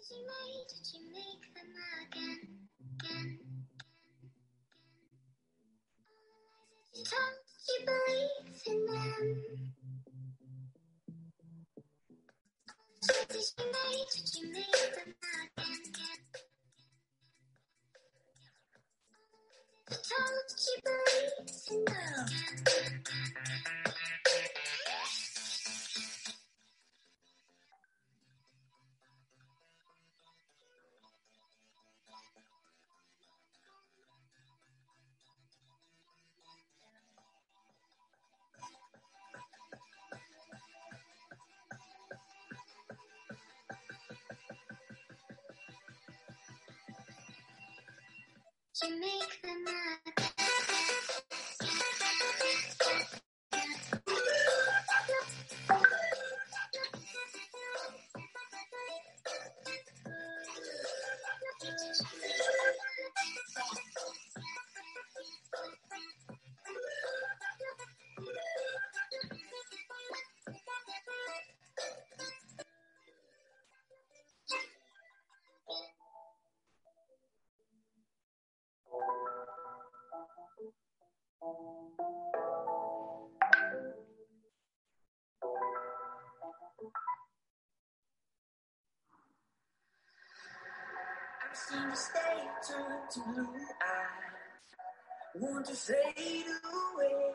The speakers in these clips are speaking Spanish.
easy you make them again, again, again, again. You told you believe in them. You did you make them again, again? You you believe in them. Turn to blue eyes, want to fade away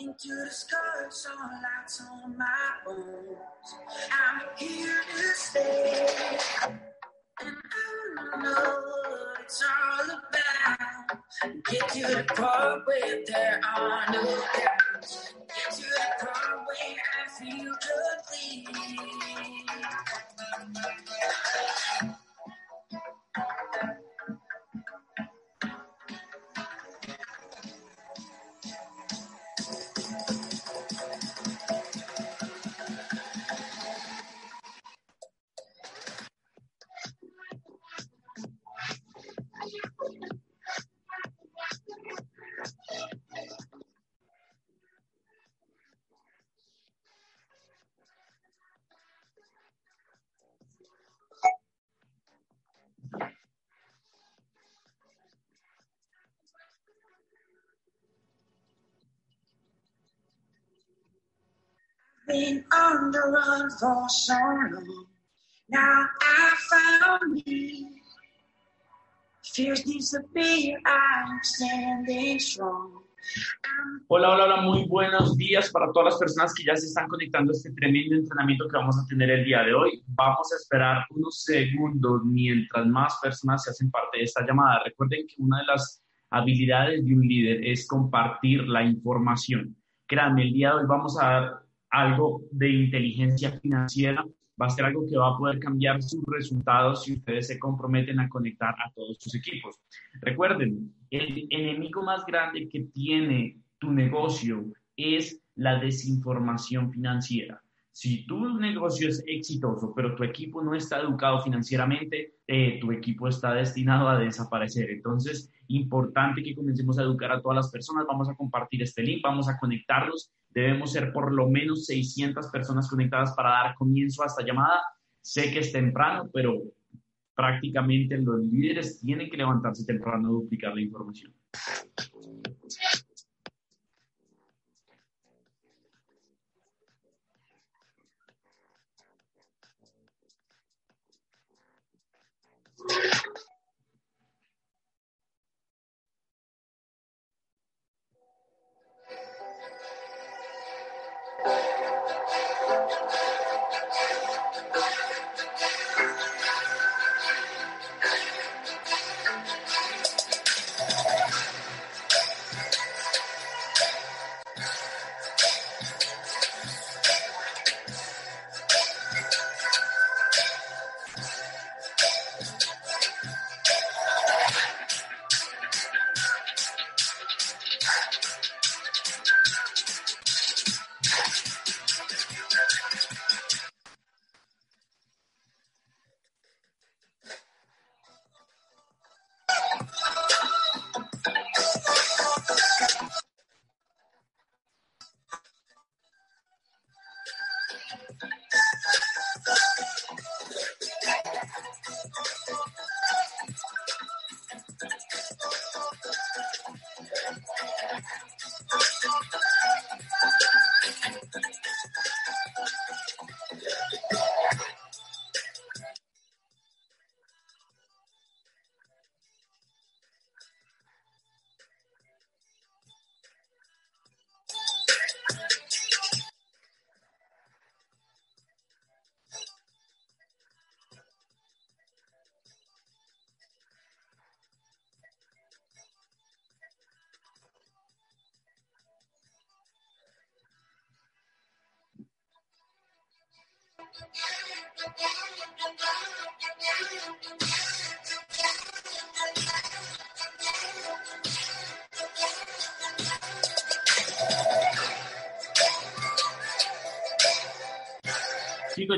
into the scars on lights on my bones. I'm here to stay, and I know what it's all about. Get to the part where there are no doubts. Run for so long. Now I found me. Fears disappear, I'm standing strong. Hola, hola, hola, muy buenos días para todas las personas que ya se están conectando a este tremendo entrenamiento que vamos a tener el día de hoy. Vamos a esperar unos segundos mientras más personas se hacen parte de esta llamada. Recuerden que una de las habilidades de un líder es compartir la información. Créanme, el día de hoy vamos a dar algo de inteligencia financiera. Va a ser algo que va a poder cambiar sus resultados si ustedes se comprometen a conectar a todos sus equipos. Recuerden, el enemigo más grande que tiene tu negocio es la desinformación financiera. Si tu negocio es exitoso, pero tu equipo no está educado financieramente, eh, tu equipo está destinado a desaparecer. Entonces, importante que comencemos a educar a todas las personas. Vamos a compartir este link, vamos a conectarlos. Debemos ser por lo menos 600 personas conectadas para dar comienzo a esta llamada. Sé que es temprano, pero prácticamente los líderes tienen que levantarse temprano a duplicar la información. Yeah.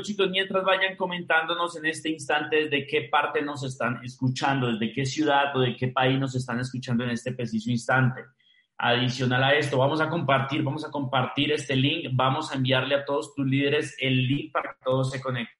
Chicos, mientras vayan comentándonos en este instante desde qué parte nos están escuchando, desde qué ciudad o de qué país nos están escuchando en este preciso instante. Adicional a esto, vamos a compartir, vamos a compartir este link, vamos a enviarle a todos tus líderes el link para que todos se conecten.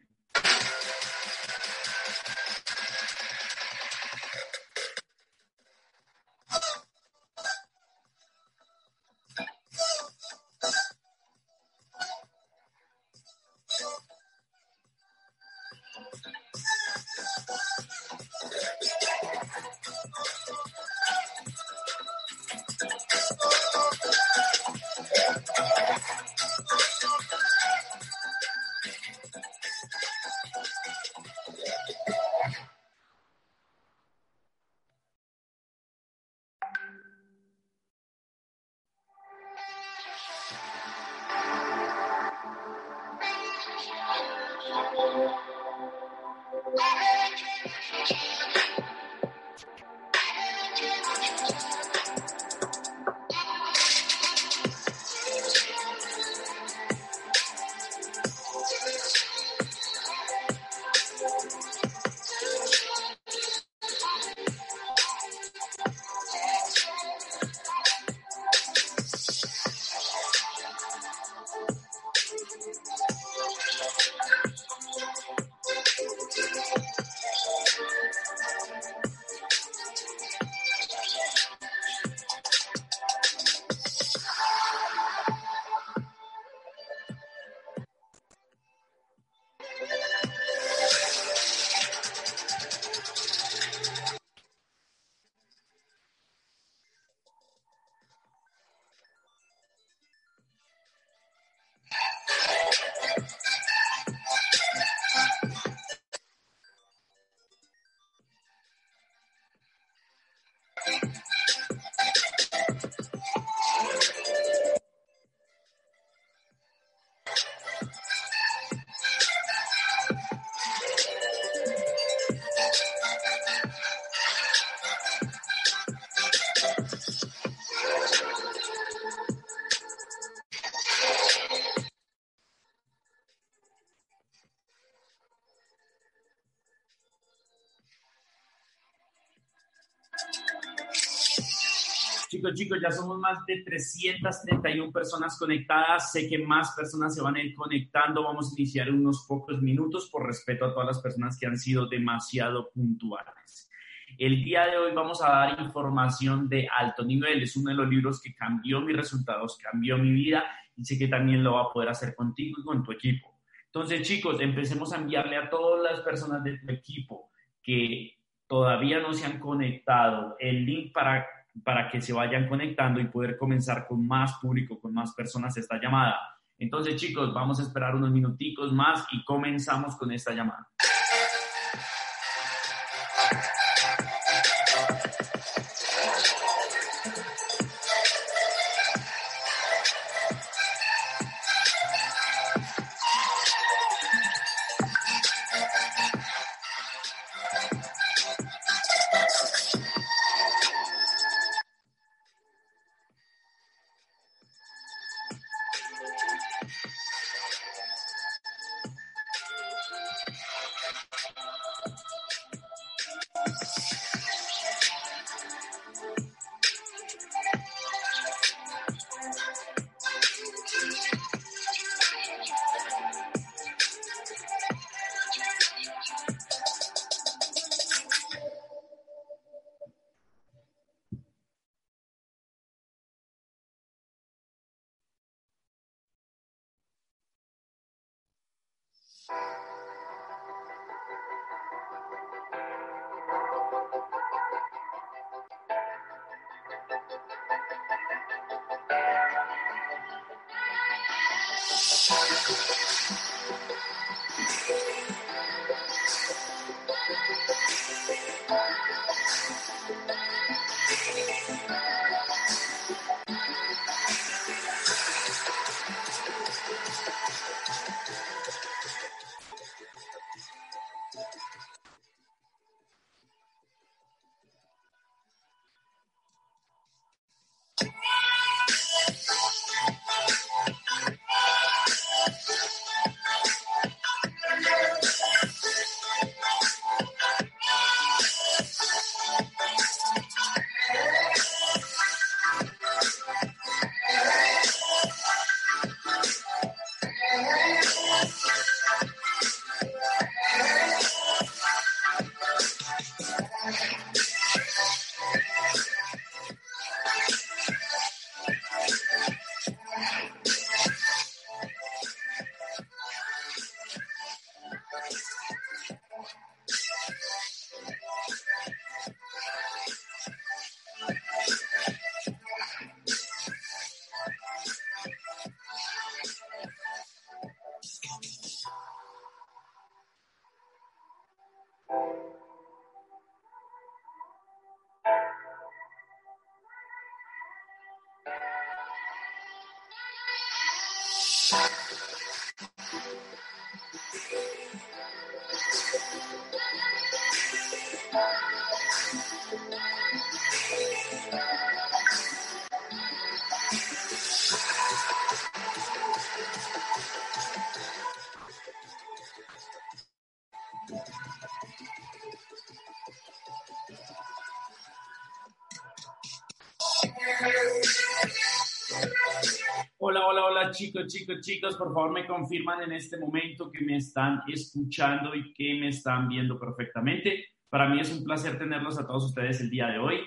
Chicos, chicos, ya somos más de 331 personas conectadas. Sé que más personas se van a ir conectando. Vamos a iniciar unos pocos minutos por respeto a todas las personas que han sido demasiado puntuales. El día de hoy vamos a dar información de alto nivel. Es uno de los libros que cambió mis resultados, cambió mi vida y sé que también lo va a poder hacer contigo y con tu equipo. Entonces, chicos, empecemos a enviarle a todas las personas de tu equipo que todavía no se han conectado el link para para que se vayan conectando y poder comenzar con más público, con más personas esta llamada. Entonces, chicos, vamos a esperar unos minuticos más y comenzamos con esta llamada. Hola, hola, hola chicos, chicos, chicos, por favor me confirman en este momento que me están escuchando y que me están viendo perfectamente. Para mí es un placer tenerlos a todos ustedes el día de hoy.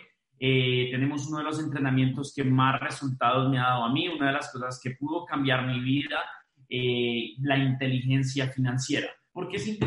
Eh, tenemos uno de los entrenamientos que más resultados me ha dado a mí, una de las cosas que pudo cambiar mi vida, eh, la inteligencia financiera. ¿Por qué, es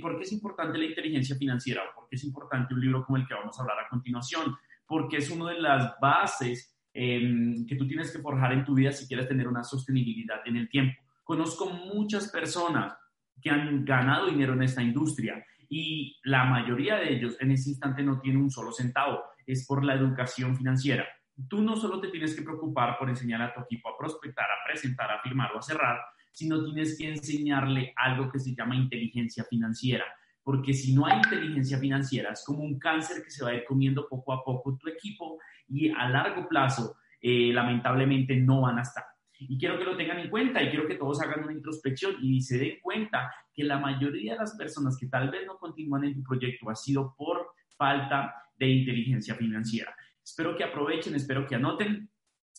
¿Por qué es importante la inteligencia financiera? ¿Por qué es importante un libro como el que vamos a hablar a continuación? Porque es una de las bases eh, que tú tienes que forjar en tu vida si quieres tener una sostenibilidad en el tiempo. Conozco muchas personas que han ganado dinero en esta industria y la mayoría de ellos en ese instante no tienen un solo centavo. Es por la educación financiera. Tú no solo te tienes que preocupar por enseñar a tu equipo a prospectar, a presentar, a firmar o a cerrar, sino tienes que enseñarle algo que se llama inteligencia financiera. Porque si no hay inteligencia financiera, es como un cáncer que se va a ir comiendo poco a poco tu equipo y a largo plazo, eh, lamentablemente, no van a estar. Y quiero que lo tengan en cuenta y quiero que todos hagan una introspección y se den cuenta que la mayoría de las personas que tal vez no continúan en tu proyecto ha sido por falta de inteligencia financiera. Espero que aprovechen, espero que anoten.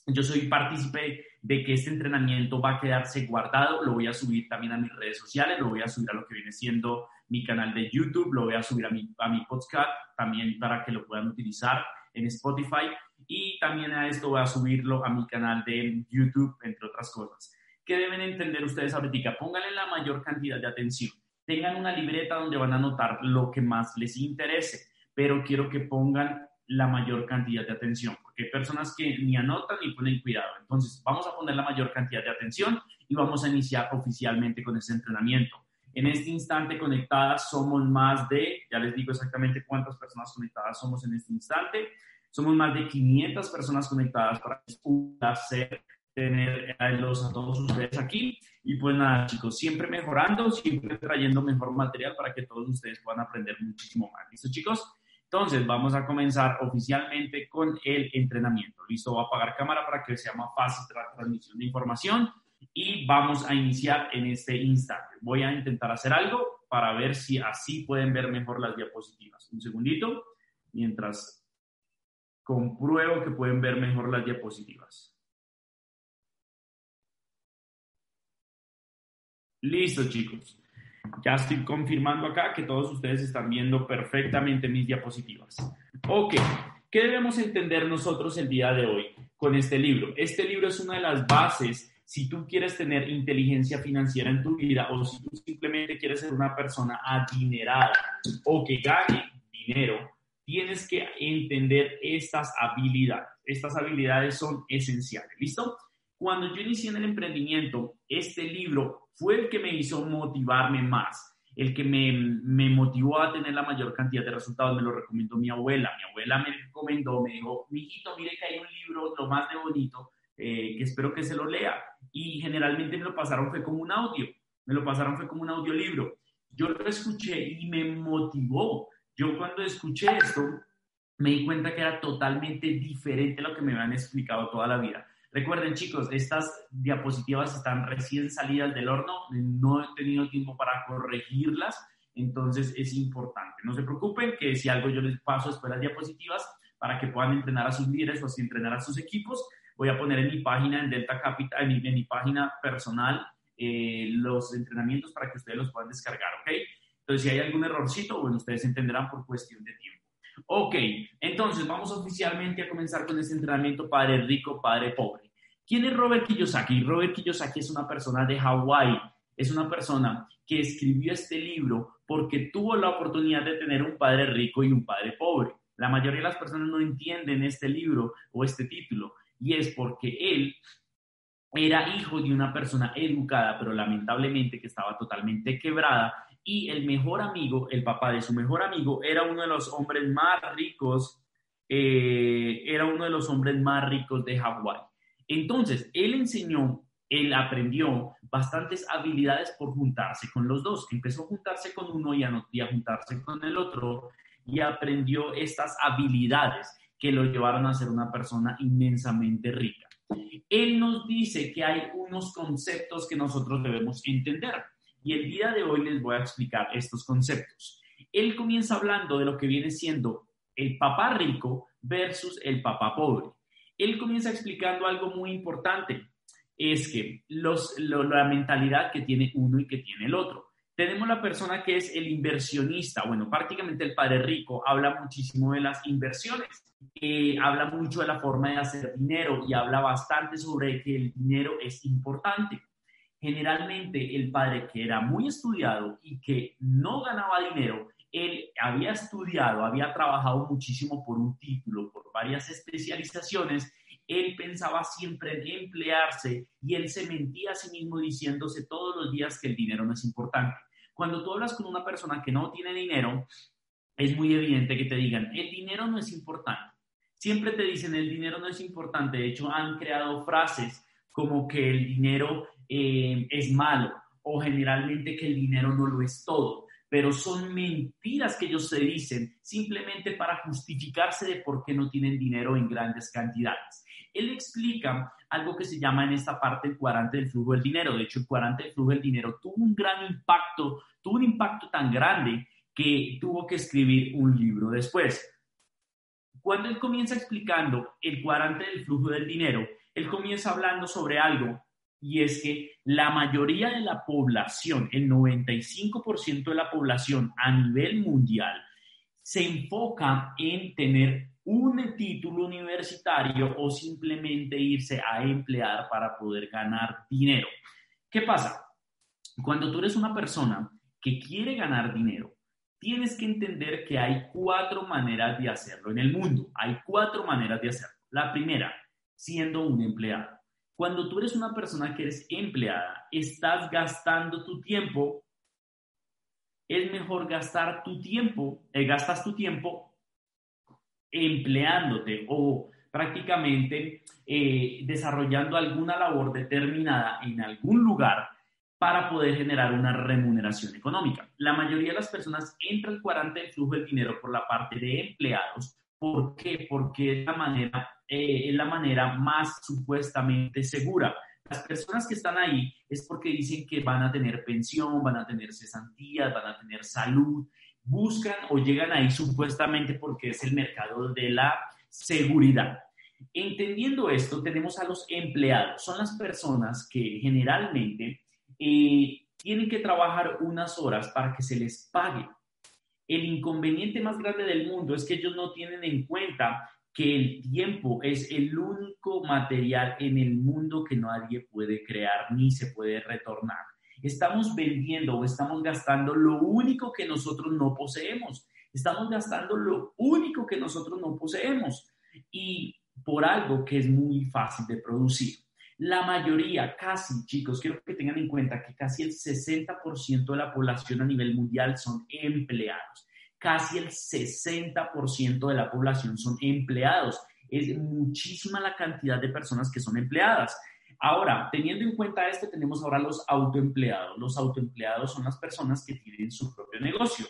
Yo soy partícipe de que este entrenamiento va a quedarse guardado, lo voy a subir también a mis redes sociales, lo voy a subir a lo que viene siendo mi canal de YouTube, lo voy a subir a mi, a mi podcast también para que lo puedan utilizar en Spotify y también a esto voy a subirlo a mi canal de YouTube, entre otras cosas. ¿Qué deben entender ustedes ahorita? Pónganle la mayor cantidad de atención. Tengan una libreta donde van a anotar lo que más les interese, pero quiero que pongan la mayor cantidad de atención, porque hay personas que ni anotan ni ponen cuidado. Entonces, vamos a poner la mayor cantidad de atención y vamos a iniciar oficialmente con ese entrenamiento. En este instante conectadas somos más de, ya les digo exactamente cuántas personas conectadas somos en este instante, somos más de 500 personas conectadas para es un placer tenerlos a todos ustedes aquí. Y pues nada, chicos, siempre mejorando, siempre trayendo mejor material para que todos ustedes puedan aprender muchísimo más. ¿Listo, chicos? Entonces, vamos a comenzar oficialmente con el entrenamiento. Listo, voy a apagar cámara para que sea más fácil la transmisión de información y vamos a iniciar en este instante. Voy a intentar hacer algo para ver si así pueden ver mejor las diapositivas. Un segundito, mientras compruebo que pueden ver mejor las diapositivas. Listo, chicos. Ya estoy confirmando acá que todos ustedes están viendo perfectamente mis diapositivas. Ok, ¿qué debemos entender nosotros el día de hoy con este libro? Este libro es una de las bases si tú quieres tener inteligencia financiera en tu vida o si tú simplemente quieres ser una persona adinerada o que gane dinero, tienes que entender estas habilidades. Estas habilidades son esenciales. ¿Listo? Cuando yo inicié en el emprendimiento, este libro fue el que me hizo motivarme más, el que me, me, motivó a tener la mayor cantidad de resultados. Me lo recomendó mi abuela. Mi abuela me recomendó, me dijo, mijito, mire que hay un libro, lo más de bonito, eh, que espero que se lo lea. Y generalmente me lo pasaron fue como un audio, me lo pasaron fue como un audiolibro. Yo lo escuché y me motivó. Yo cuando escuché esto, me di cuenta que era totalmente diferente a lo que me habían explicado toda la vida. Recuerden, chicos, estas diapositivas están recién salidas del horno, no he tenido tiempo para corregirlas, entonces es importante. No se preocupen que si algo yo les paso después las diapositivas para que puedan entrenar a sus líderes o así entrenar a sus equipos, voy a poner en mi página, en Delta Capital, en mi, en mi página personal, eh, los entrenamientos para que ustedes los puedan descargar, ¿ok? Entonces, si hay algún errorcito, bueno, ustedes entenderán por cuestión de tiempo. Ok, entonces vamos oficialmente a comenzar con este entrenamiento Padre Rico, Padre Pobre. ¿Quién es Robert Kiyosaki? Robert Kiyosaki es una persona de Hawái, es una persona que escribió este libro porque tuvo la oportunidad de tener un padre rico y un padre pobre. La mayoría de las personas no entienden este libro o este título y es porque él era hijo de una persona educada, pero lamentablemente que estaba totalmente quebrada y el mejor amigo, el papá de su mejor amigo, era uno de los hombres más ricos, eh, era uno de los hombres más ricos de Hawái. Entonces, él enseñó él aprendió bastantes habilidades por juntarse con los dos. Empezó a juntarse con uno y no- y a juntarse con el otro y aprendió estas habilidades que lo llevaron a ser una persona inmensamente rica. Él nos dice que hay unos conceptos que nosotros debemos entender y el día de hoy les voy a explicar estos conceptos. Él comienza hablando de lo que viene siendo el papá rico versus el papá pobre. Él comienza explicando algo muy importante, es que los, lo- la mentalidad que tiene uno y que tiene el otro. Tenemos la persona que es el inversionista. Bueno, prácticamente el padre rico habla muchísimo de las inversiones, eh, habla mucho de la forma de hacer dinero y habla bastante sobre que el dinero es importante. Generalmente el padre que era muy estudiado y que no ganaba dinero, él había estudiado, había trabajado muchísimo por un título, por varias especializaciones, él pensaba siempre en emplearse y él se mentía a sí mismo diciéndose todos los días que el dinero no es importante. Cuando tú hablas con una persona que no tiene dinero, es muy evidente que te digan, el dinero no es importante. Siempre te dicen, el dinero no es importante. De hecho, han creado frases como que el dinero eh, es malo o generalmente que el dinero no lo es todo. Pero son mentiras que ellos se dicen simplemente para justificarse de por qué no tienen dinero en grandes cantidades. Él explica algo que se llama en esta parte el cuadrante del flujo del dinero. De hecho, el cuadrante del flujo del dinero tuvo un gran impacto, tuvo un impacto tan grande que tuvo que escribir un libro después. Cuando él comienza explicando el cuadrante del flujo del dinero, él comienza hablando sobre algo y es que la mayoría de la población, el 95% de la población a nivel mundial, se enfoca en tener un título universitario o simplemente irse a emplear para poder ganar dinero. ¿Qué pasa? Cuando tú eres una persona que quiere ganar dinero, tienes que entender que hay cuatro maneras de hacerlo en el mundo. Hay cuatro maneras de hacerlo. La primera, siendo un empleado. Cuando tú eres una persona que eres empleada, estás gastando tu tiempo. Es mejor gastar tu tiempo, eh, gastas tu tiempo empleándote o prácticamente eh, desarrollando alguna labor determinada en algún lugar para poder generar una remuneración económica. La mayoría de las personas entra al cuadrante del flujo del dinero por la parte de empleados. ¿Por qué? Porque es la manera, eh, es la manera más supuestamente segura. Las personas que están ahí es porque dicen que van a tener pensión, van a tener cesantías, van a tener salud, buscan o llegan ahí supuestamente porque es el mercado de la seguridad. Entendiendo esto, tenemos a los empleados. Son las personas que generalmente eh, tienen que trabajar unas horas para que se les pague. El inconveniente más grande del mundo es que ellos no tienen en cuenta que el tiempo es el único material en el mundo que nadie puede crear ni se puede retornar. Estamos vendiendo o estamos gastando lo único que nosotros no poseemos. Estamos gastando lo único que nosotros no poseemos y por algo que es muy fácil de producir. La mayoría, casi chicos, quiero que tengan en cuenta que casi el 60% de la población a nivel mundial son empleados. Casi el 60% de la población son empleados. Es muchísima la cantidad de personas que son empleadas. Ahora, teniendo en cuenta esto, tenemos ahora los autoempleados. Los autoempleados son las personas que tienen su propio negocio.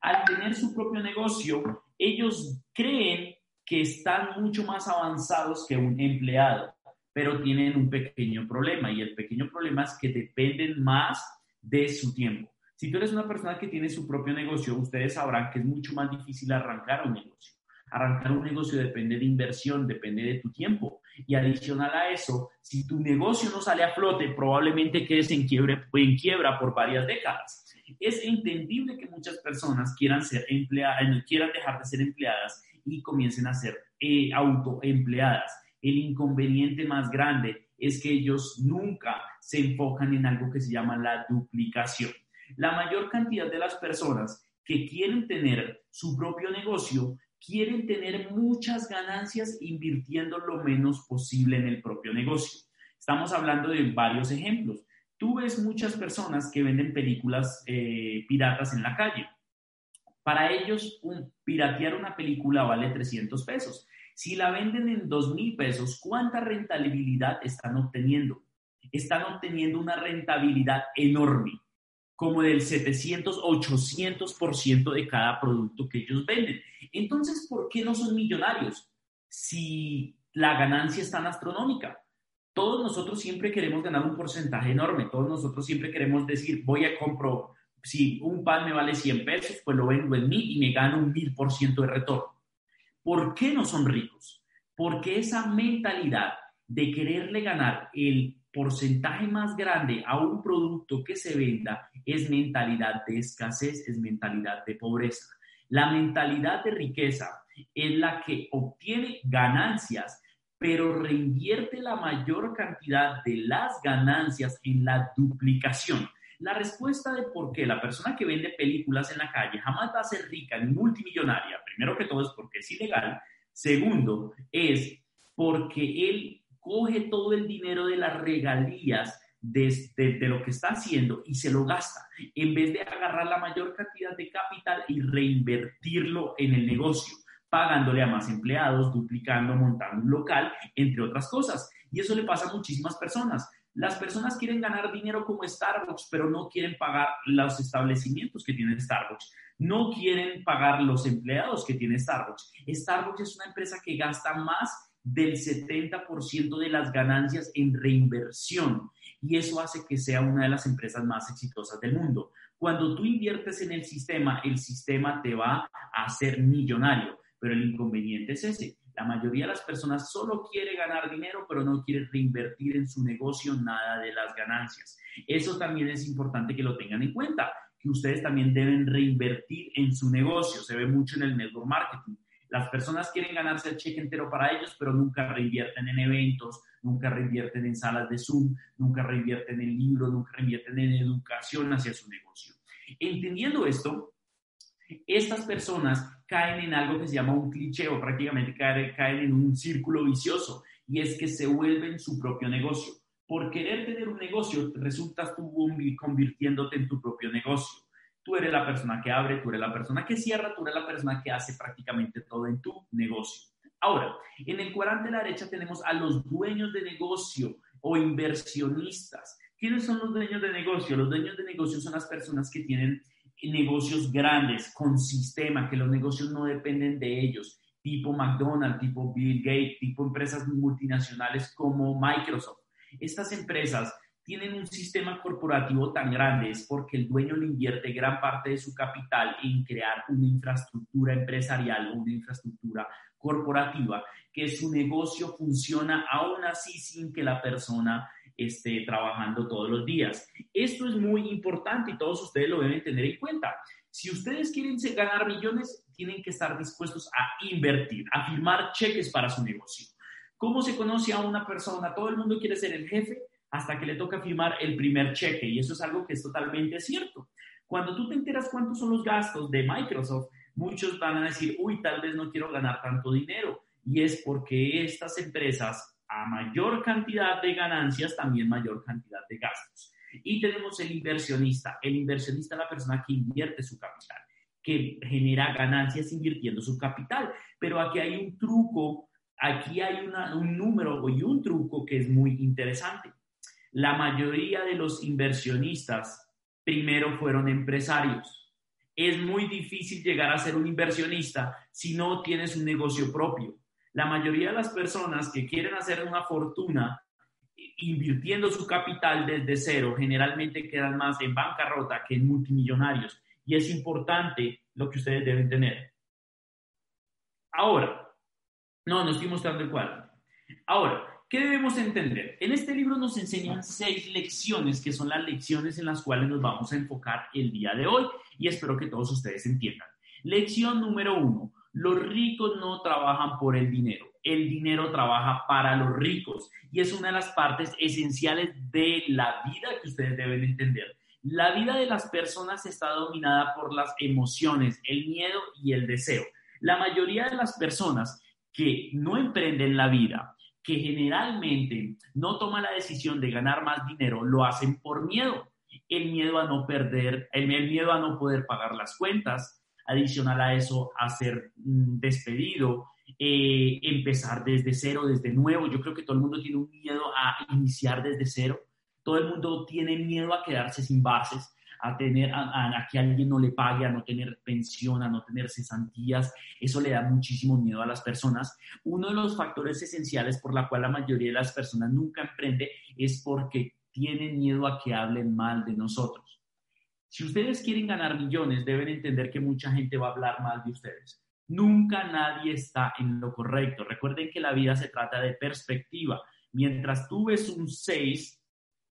Al tener su propio negocio, ellos creen que están mucho más avanzados que un empleado, pero tienen un pequeño problema y el pequeño problema es que dependen más de su tiempo. Si tú eres una persona que tiene su propio negocio, ustedes sabrán que es mucho más difícil arrancar un negocio. Arrancar un negocio depende de inversión, depende de tu tiempo. Y adicional a eso, si tu negocio no sale a flote, probablemente quedes en, en quiebra por varias décadas. Es entendible que muchas personas quieran, ser empleadas, quieran dejar de ser empleadas y comiencen a ser eh, autoempleadas. El inconveniente más grande es que ellos nunca se enfocan en algo que se llama la duplicación. La mayor cantidad de las personas que quieren tener su propio negocio quieren tener muchas ganancias invirtiendo lo menos posible en el propio negocio. Estamos hablando de varios ejemplos. Tú ves muchas personas que venden películas eh, piratas en la calle. Para ellos, un, piratear una película vale 300 pesos. Si la venden en 2 mil pesos, ¿cuánta rentabilidad están obteniendo? están obteniendo una rentabilidad enorme, como del 700, 800% de cada producto que ellos venden. Entonces, ¿por qué no son millonarios si la ganancia es tan astronómica? Todos nosotros siempre queremos ganar un porcentaje enorme, todos nosotros siempre queremos decir, voy a compro, si un pan me vale 100 pesos, pues lo vendo en mí y me gano un mil por ciento de retorno. ¿Por qué no son ricos? Porque esa mentalidad de quererle ganar el porcentaje más grande a un producto que se venda es mentalidad de escasez, es mentalidad de pobreza. La mentalidad de riqueza es la que obtiene ganancias, pero reinvierte la mayor cantidad de las ganancias en la duplicación. La respuesta de por qué la persona que vende películas en la calle jamás va a ser rica ni multimillonaria, primero que todo es porque es ilegal, segundo es porque él coge todo el dinero de las regalías de, lo que está haciendo y se lo gasta, en vez de agarrar la mayor cantidad de capital y reinvertirlo en el negocio, pagándole a más empleados, duplicando, montando un local, entre otras cosas. Y eso le pasa a muchísimas personas. Las personas quieren ganar dinero como Starbucks, pero no quieren pagar los establecimientos que tiene Starbucks. No quieren pagar los empleados que tiene Starbucks. Starbucks es una empresa que gasta más del 70% de las ganancias en reinversión y eso hace que sea una de las empresas más exitosas del mundo. Cuando tú inviertes en el sistema, el sistema te va a hacer millonario, pero el inconveniente es ese. La mayoría de las personas solo quiere ganar dinero, pero no quiere reinvertir en su negocio nada de las ganancias. Eso también es importante que lo tengan en cuenta, que ustedes también deben reinvertir en su negocio. Se ve mucho en el network marketing las personas quieren ganarse el cheque entero para ellos, pero nunca reinvierten en eventos, nunca reinvierten en salas de Zoom, nunca reinvierten en libros, nunca reinvierten en educación hacia su negocio. Entendiendo esto, estas personas caen en algo que se llama un cliché o prácticamente caen, en un círculo vicioso y es que se vuelven su propio negocio. Por querer tener un negocio, resultas tú convirtiéndote en tu propio negocio. Tú eres la persona que abre, tú eres la persona que cierra, tú eres la persona que hace prácticamente todo en tu negocio. Ahora, en el cuadrante de la derecha tenemos a los dueños de negocio o inversionistas. ¿Quiénes son los dueños de negocio? Los dueños de negocio son las personas que tienen negocios grandes, con sistema, que los negocios no dependen de ellos, tipo McDonald's, tipo Bill Gates, tipo empresas multinacionales como Microsoft. Estas empresas tienen un sistema corporativo tan grande es porque el dueño le invierte gran parte de su capital en crear una infraestructura empresarial o una infraestructura corporativa que su negocio funciona aún así sin que la persona esté trabajando todos los días. Esto es muy importante y todos ustedes lo deben tener en cuenta. Si ustedes quieren ganar millones, tienen que estar dispuestos a invertir, a firmar cheques para su negocio. ¿Cómo se conoce a una persona? Todo el mundo quiere ser el jefe, hasta que le toca firmar el primer cheque. Y eso es algo que es totalmente cierto. Cuando tú te enteras cuántos son los gastos de Microsoft, muchos van a decir, uy, tal vez no quiero ganar tanto dinero. Y es porque estas empresas, a mayor cantidad de ganancias, también mayor cantidad de gastos. Y tenemos el inversionista. El inversionista es la persona que invierte su capital, que genera ganancias invirtiendo su capital. Pero aquí hay un truco, aquí hay un número y un truco que es muy interesante la mayoría de los inversionistas primero fueron empresarios. Es muy difícil llegar a ser un inversionista si no tienes un negocio propio. La mayoría de las personas que quieren hacer una fortuna invirtiendo su capital desde cero generalmente quedan más en bancarrota que en multimillonarios. Y es importante lo que ustedes deben tener. Ahora, no, no estoy mostrando el cuadro. Ahora, ¿Qué debemos entender? En este libro nos enseñan seis lecciones, que son las lecciones en las cuales nos vamos a enfocar el día de hoy y espero que todos ustedes entiendan. Lección número uno, los ricos no trabajan por el dinero, el dinero trabaja para los ricos y es una de las partes esenciales de la vida que ustedes deben entender. La vida de las personas está dominada por las emociones, el miedo y el deseo. La mayoría de las personas que no emprenden la vida, que generalmente no toman la decisión de ganar más dinero, lo hacen por miedo. El miedo a no perder, el, miedo a no poder pagar las cuentas, adicional a eso, a ser mm, despedido, eh, empezar desde cero, desde nuevo. Yo creo que todo el mundo tiene un miedo a iniciar desde cero. Todo el mundo tiene miedo a quedarse sin bases, a, tener, a, a, que alguien no le pague, a no tener pensión, a no tener cesantías. Eso le da muchísimo miedo a las personas. Uno de los factores esenciales por la cual la mayoría de las personas nunca emprende es porque tienen miedo a que hablen mal de nosotros. Si ustedes quieren ganar millones, deben entender que mucha gente va a hablar mal de ustedes. Nunca nadie está en lo correcto. Recuerden que la vida se trata de perspectiva. Mientras tú ves un 6,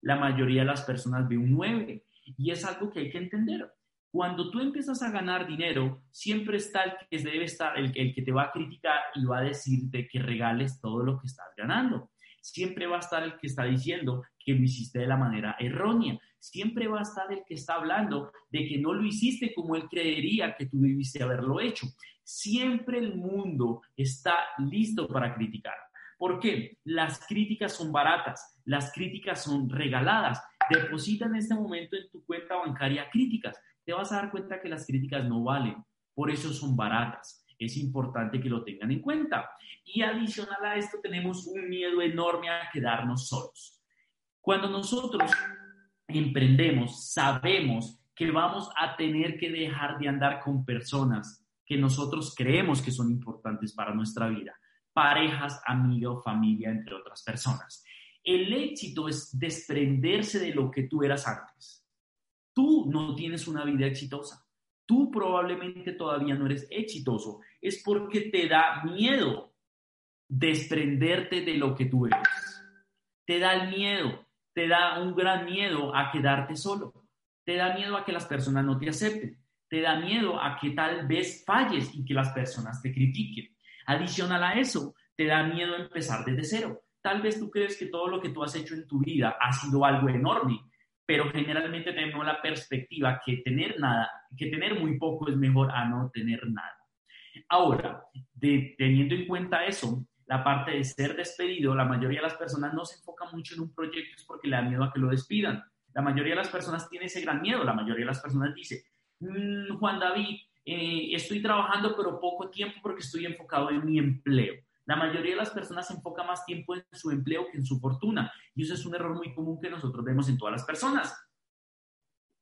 la mayoría de las personas ve un 9. Y es algo que hay que entender. Cuando tú empiezas a ganar dinero, siempre está el que debe estar, el, el que te va a criticar y va a decirte que regales todo lo que estás ganando. Siempre va a estar el que está diciendo que lo hiciste de la manera errónea. Siempre va a estar el que está hablando de que no lo hiciste como él creería que tú debiste haberlo hecho. Siempre el mundo está listo para criticar. ¿Por qué? Las críticas son baratas, las críticas son regaladas. Deposita en este momento en tu cuenta bancaria críticas. Te vas a dar cuenta que las críticas no valen, por eso son baratas. Es importante que lo tengan en cuenta. Y adicional a esto tenemos un miedo enorme a quedarnos solos. Cuando nosotros emprendemos, sabemos que vamos a tener que dejar de andar con personas que nosotros creemos que son importantes para nuestra vida, parejas, amigos, familia, entre otras personas. El éxito es desprenderse de lo que tú eras antes. Tú no tienes una vida exitosa. Tú probablemente todavía no eres exitoso. Es porque te da miedo desprenderte de lo que tú eres. Te da el miedo, te da un gran miedo a quedarte solo. Te da miedo a que las personas no te acepten. Te da miedo a que tal vez falles y que las personas te critiquen. Adicional a eso, te da miedo empezar desde cero. Tal vez tú crees que todo lo que tú has hecho en tu vida ha sido algo enorme, pero generalmente tenemos la perspectiva que tener nada, que tener muy poco es mejor a no tener nada. Ahora, teniendo en cuenta eso, la parte de ser despedido, la mayoría de las personas no se enfoca mucho en un proyecto es porque le da miedo a que lo despidan. La mayoría de las personas tiene ese gran miedo. La mayoría de las personas dice, mm, Juan David, eh, estoy trabajando pero poco tiempo porque estoy enfocado en mi empleo. La mayoría de las personas se enfoca más tiempo en su empleo que en su fortuna. Y eso es un error muy común que nosotros vemos en todas las personas.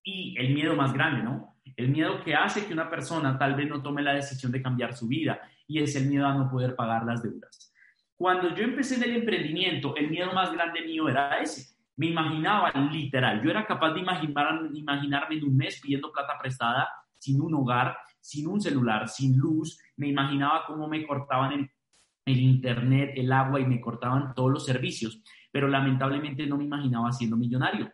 Y el miedo más grande, ¿no? El miedo que hace que una persona tal vez no tome la decisión de cambiar su vida y es el miedo a no poder pagar las deudas. Cuando yo empecé en el emprendimiento, el miedo más grande mío era ese. Me imaginaba literal, yo era capaz de imaginar, imaginarme en un mes pidiendo plata prestada, sin un hogar, sin un celular, sin luz. Me imaginaba cómo me cortaban el, internet, el agua y me cortaban todos los servicios. Pero lamentablemente no me imaginaba siendo millonario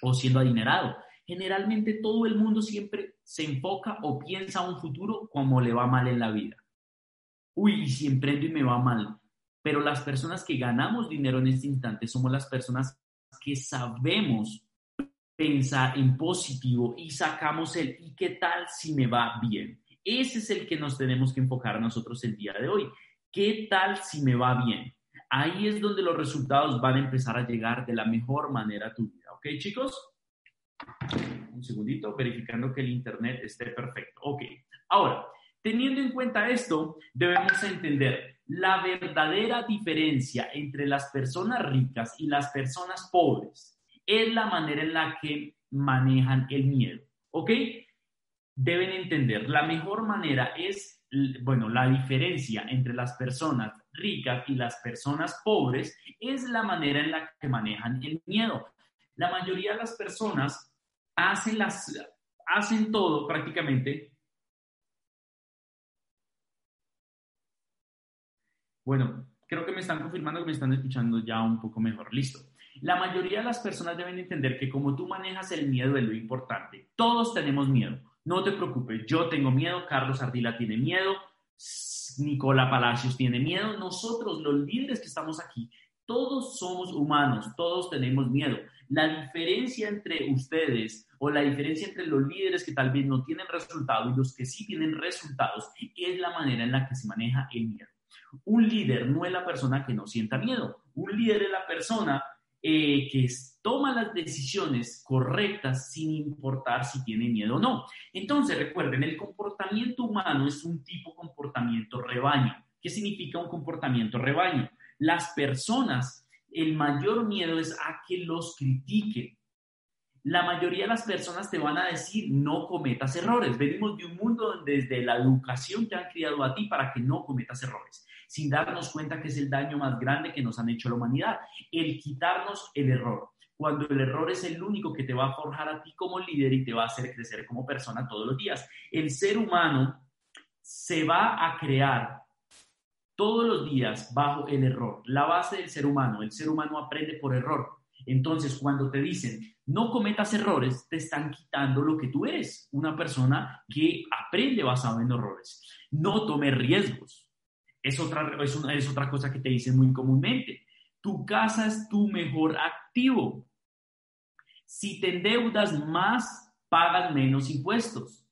o siendo adinerado. Generalmente todo el mundo siempre se enfoca o piensa a un futuro como le va mal en la vida. Uy, si emprendo y me va mal. Pero las personas que ganamos dinero en este instante somos las personas que sabemos pensar en positivo y sacamos el ¿y qué tal si me va bien? Ese es el que nos tenemos que enfocar nosotros el día de hoy. ¿Qué tal si me va bien? Ahí es donde los resultados van a empezar a llegar de la mejor manera a tu vida. ¿Ok, chicos? Un segundito, verificando que el internet esté perfecto. Ok, ahora, teniendo en cuenta esto, debemos entender la verdadera diferencia entre las personas ricas y las personas pobres es la manera en la que manejan el miedo. ¿Ok? Deben entender, la mejor manera es, bueno, la diferencia entre las personas ricas y las personas pobres es la manera en la que manejan el miedo. La mayoría de las personas hacen, las, hacen todo prácticamente. Bueno, creo que me están confirmando que me están escuchando ya un poco mejor. Listo. La mayoría de las personas deben entender que como tú manejas el miedo es lo importante. Todos tenemos miedo. No te preocupes, yo tengo miedo, Carlos Ardila tiene miedo, Nicola Palacios tiene miedo, nosotros los líderes que estamos aquí, todos somos humanos, todos tenemos miedo. La diferencia entre ustedes o la diferencia entre los líderes que tal vez no tienen resultados y los que sí tienen resultados es la manera en la que se maneja el miedo. Un líder no es la persona que no sienta miedo. Un líder es la persona eh, que toma las decisiones correctas sin importar si tiene miedo o no. Entonces, recuerden, el comportamiento humano es un tipo comportamiento rebaño. ¿Qué significa un comportamiento rebaño? Las personas el mayor miedo es a que los critiquen. La mayoría de las personas te van a decir no cometas errores. Venimos de un mundo donde desde la educación te han criado a ti para que no cometas errores, sin darnos cuenta que es el daño más grande que nos han hecho la humanidad, el quitarnos el error cuando el error es el único que te va a forjar a ti como líder y te va a hacer crecer como persona todos los días. El ser humano se va a crear todos los días bajo el error. La base del ser humano, el ser humano aprende por error. Entonces, cuando te dicen no cometas errores, te están quitando lo que tú eres, una persona que aprende basado en errores. No tome riesgos. Es otra, es, otra cosa que te dicen muy comúnmente. Tu casa es tu mejor activo. Si te endeudas más, pagas menos impuestos.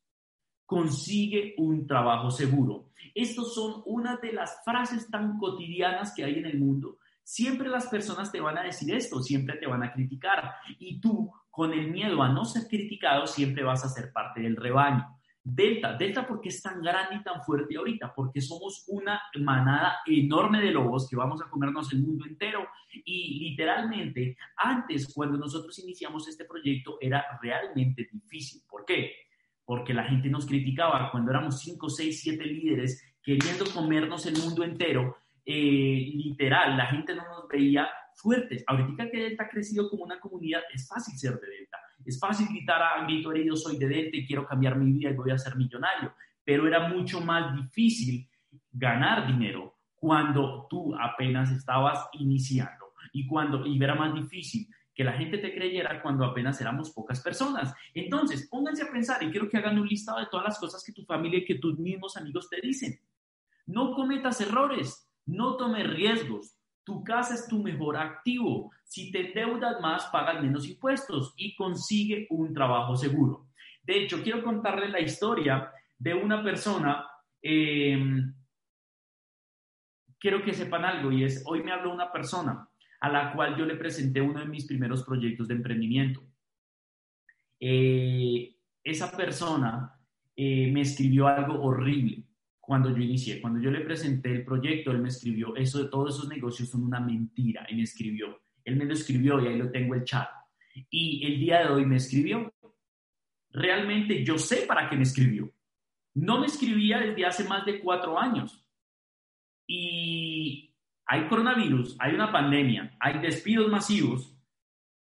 Consigue un trabajo seguro. Estas son una de las frases tan cotidianas que hay en el mundo. Siempre las personas te van a decir esto, siempre te van a criticar. Y tú, con el miedo a no ser criticado, siempre vas a ser parte del rebaño. Delta, Delta porque es tan grande y tan fuerte ahorita, porque somos una manada enorme de lobos que vamos a comernos el mundo entero y literalmente antes cuando nosotros iniciamos este proyecto era realmente difícil. ¿Por qué? Porque la gente nos criticaba cuando éramos 5, 6, 7 líderes queriendo comernos el mundo entero. Eh, literal, la gente no nos veía fuertes. Ahorita que Delta ha crecido como una comunidad, es fácil ser de Delta es fácil gritar a grito herido, soy de Delta y quiero cambiar mi vida y voy a ser millonario, pero era mucho más difícil ganar dinero cuando tú apenas estabas iniciando y cuando y era más difícil que la gente te creyera cuando apenas éramos pocas personas. Entonces, pónganse a pensar y quiero que hagan un listado de todas las cosas que tu familia y que tus mismos amigos te dicen. No cometas errores, no tomes riesgos, tu casa es tu mejor activo. Si te endeudas más, pagas menos impuestos y consigue un trabajo seguro. De hecho, quiero contarle la historia de una persona. Em, quiero que sepan algo y es, hoy me habló una persona a la cual yo le presenté uno de mis primeros proyectos de emprendimiento. Eh, esa persona eh, me escribió algo horrible cuando yo inicié. Cuando yo le presenté el proyecto, él me escribió, eso de todos esos negocios son una mentira, y me escribió. Él me lo escribió y ahí lo tengo el chat. Y el día de hoy me escribió. Realmente yo sé para qué me escribió. No me escribía desde hace más de cuatro años. Y hay coronavirus, hay una pandemia, hay despidos masivos.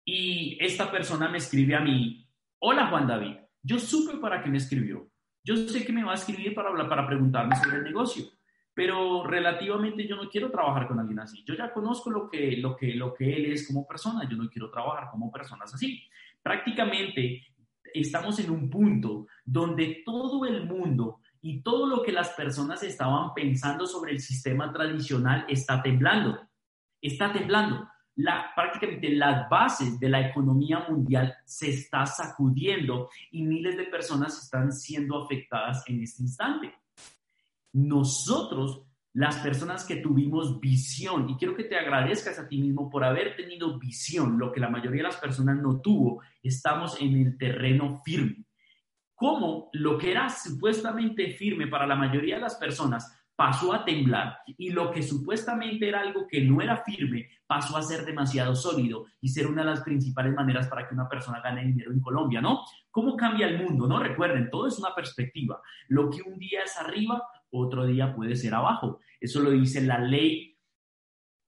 Y esta persona me escribe a mí, hola Juan David, yo supe para qué me escribió. Yo sé que me va a escribir para, hablar, para preguntarme sobre el negocio, pero relativamente yo no quiero trabajar con alguien así. Yo ya conozco lo que, lo que, lo que él es como persona, yo no quiero trabajar como personas así. Prácticamente estamos en un punto donde todo el mundo y todo lo que las personas estaban pensando sobre el sistema tradicional está temblando. Está temblando prácticamente las bases de la economía mundial se está sacudiendo y miles de personas están siendo afectadas en este instante. Nosotros, las personas que tuvimos visión, y quiero que te agradezcas a ti mismo por haber tenido visión, lo que la mayoría de las personas no tuvo, estamos en el terreno firme. Como lo que era supuestamente firme para la mayoría de las personas pasó a temblar y lo que supuestamente era algo que no era firme pasó a ser demasiado sólido y ser una de las principales maneras para que una persona gane dinero en Colombia, ¿no? ¿Cómo cambia el mundo? No recuerden, todo es una perspectiva. Lo que un día es arriba, otro día puede ser abajo. Eso lo dice la ley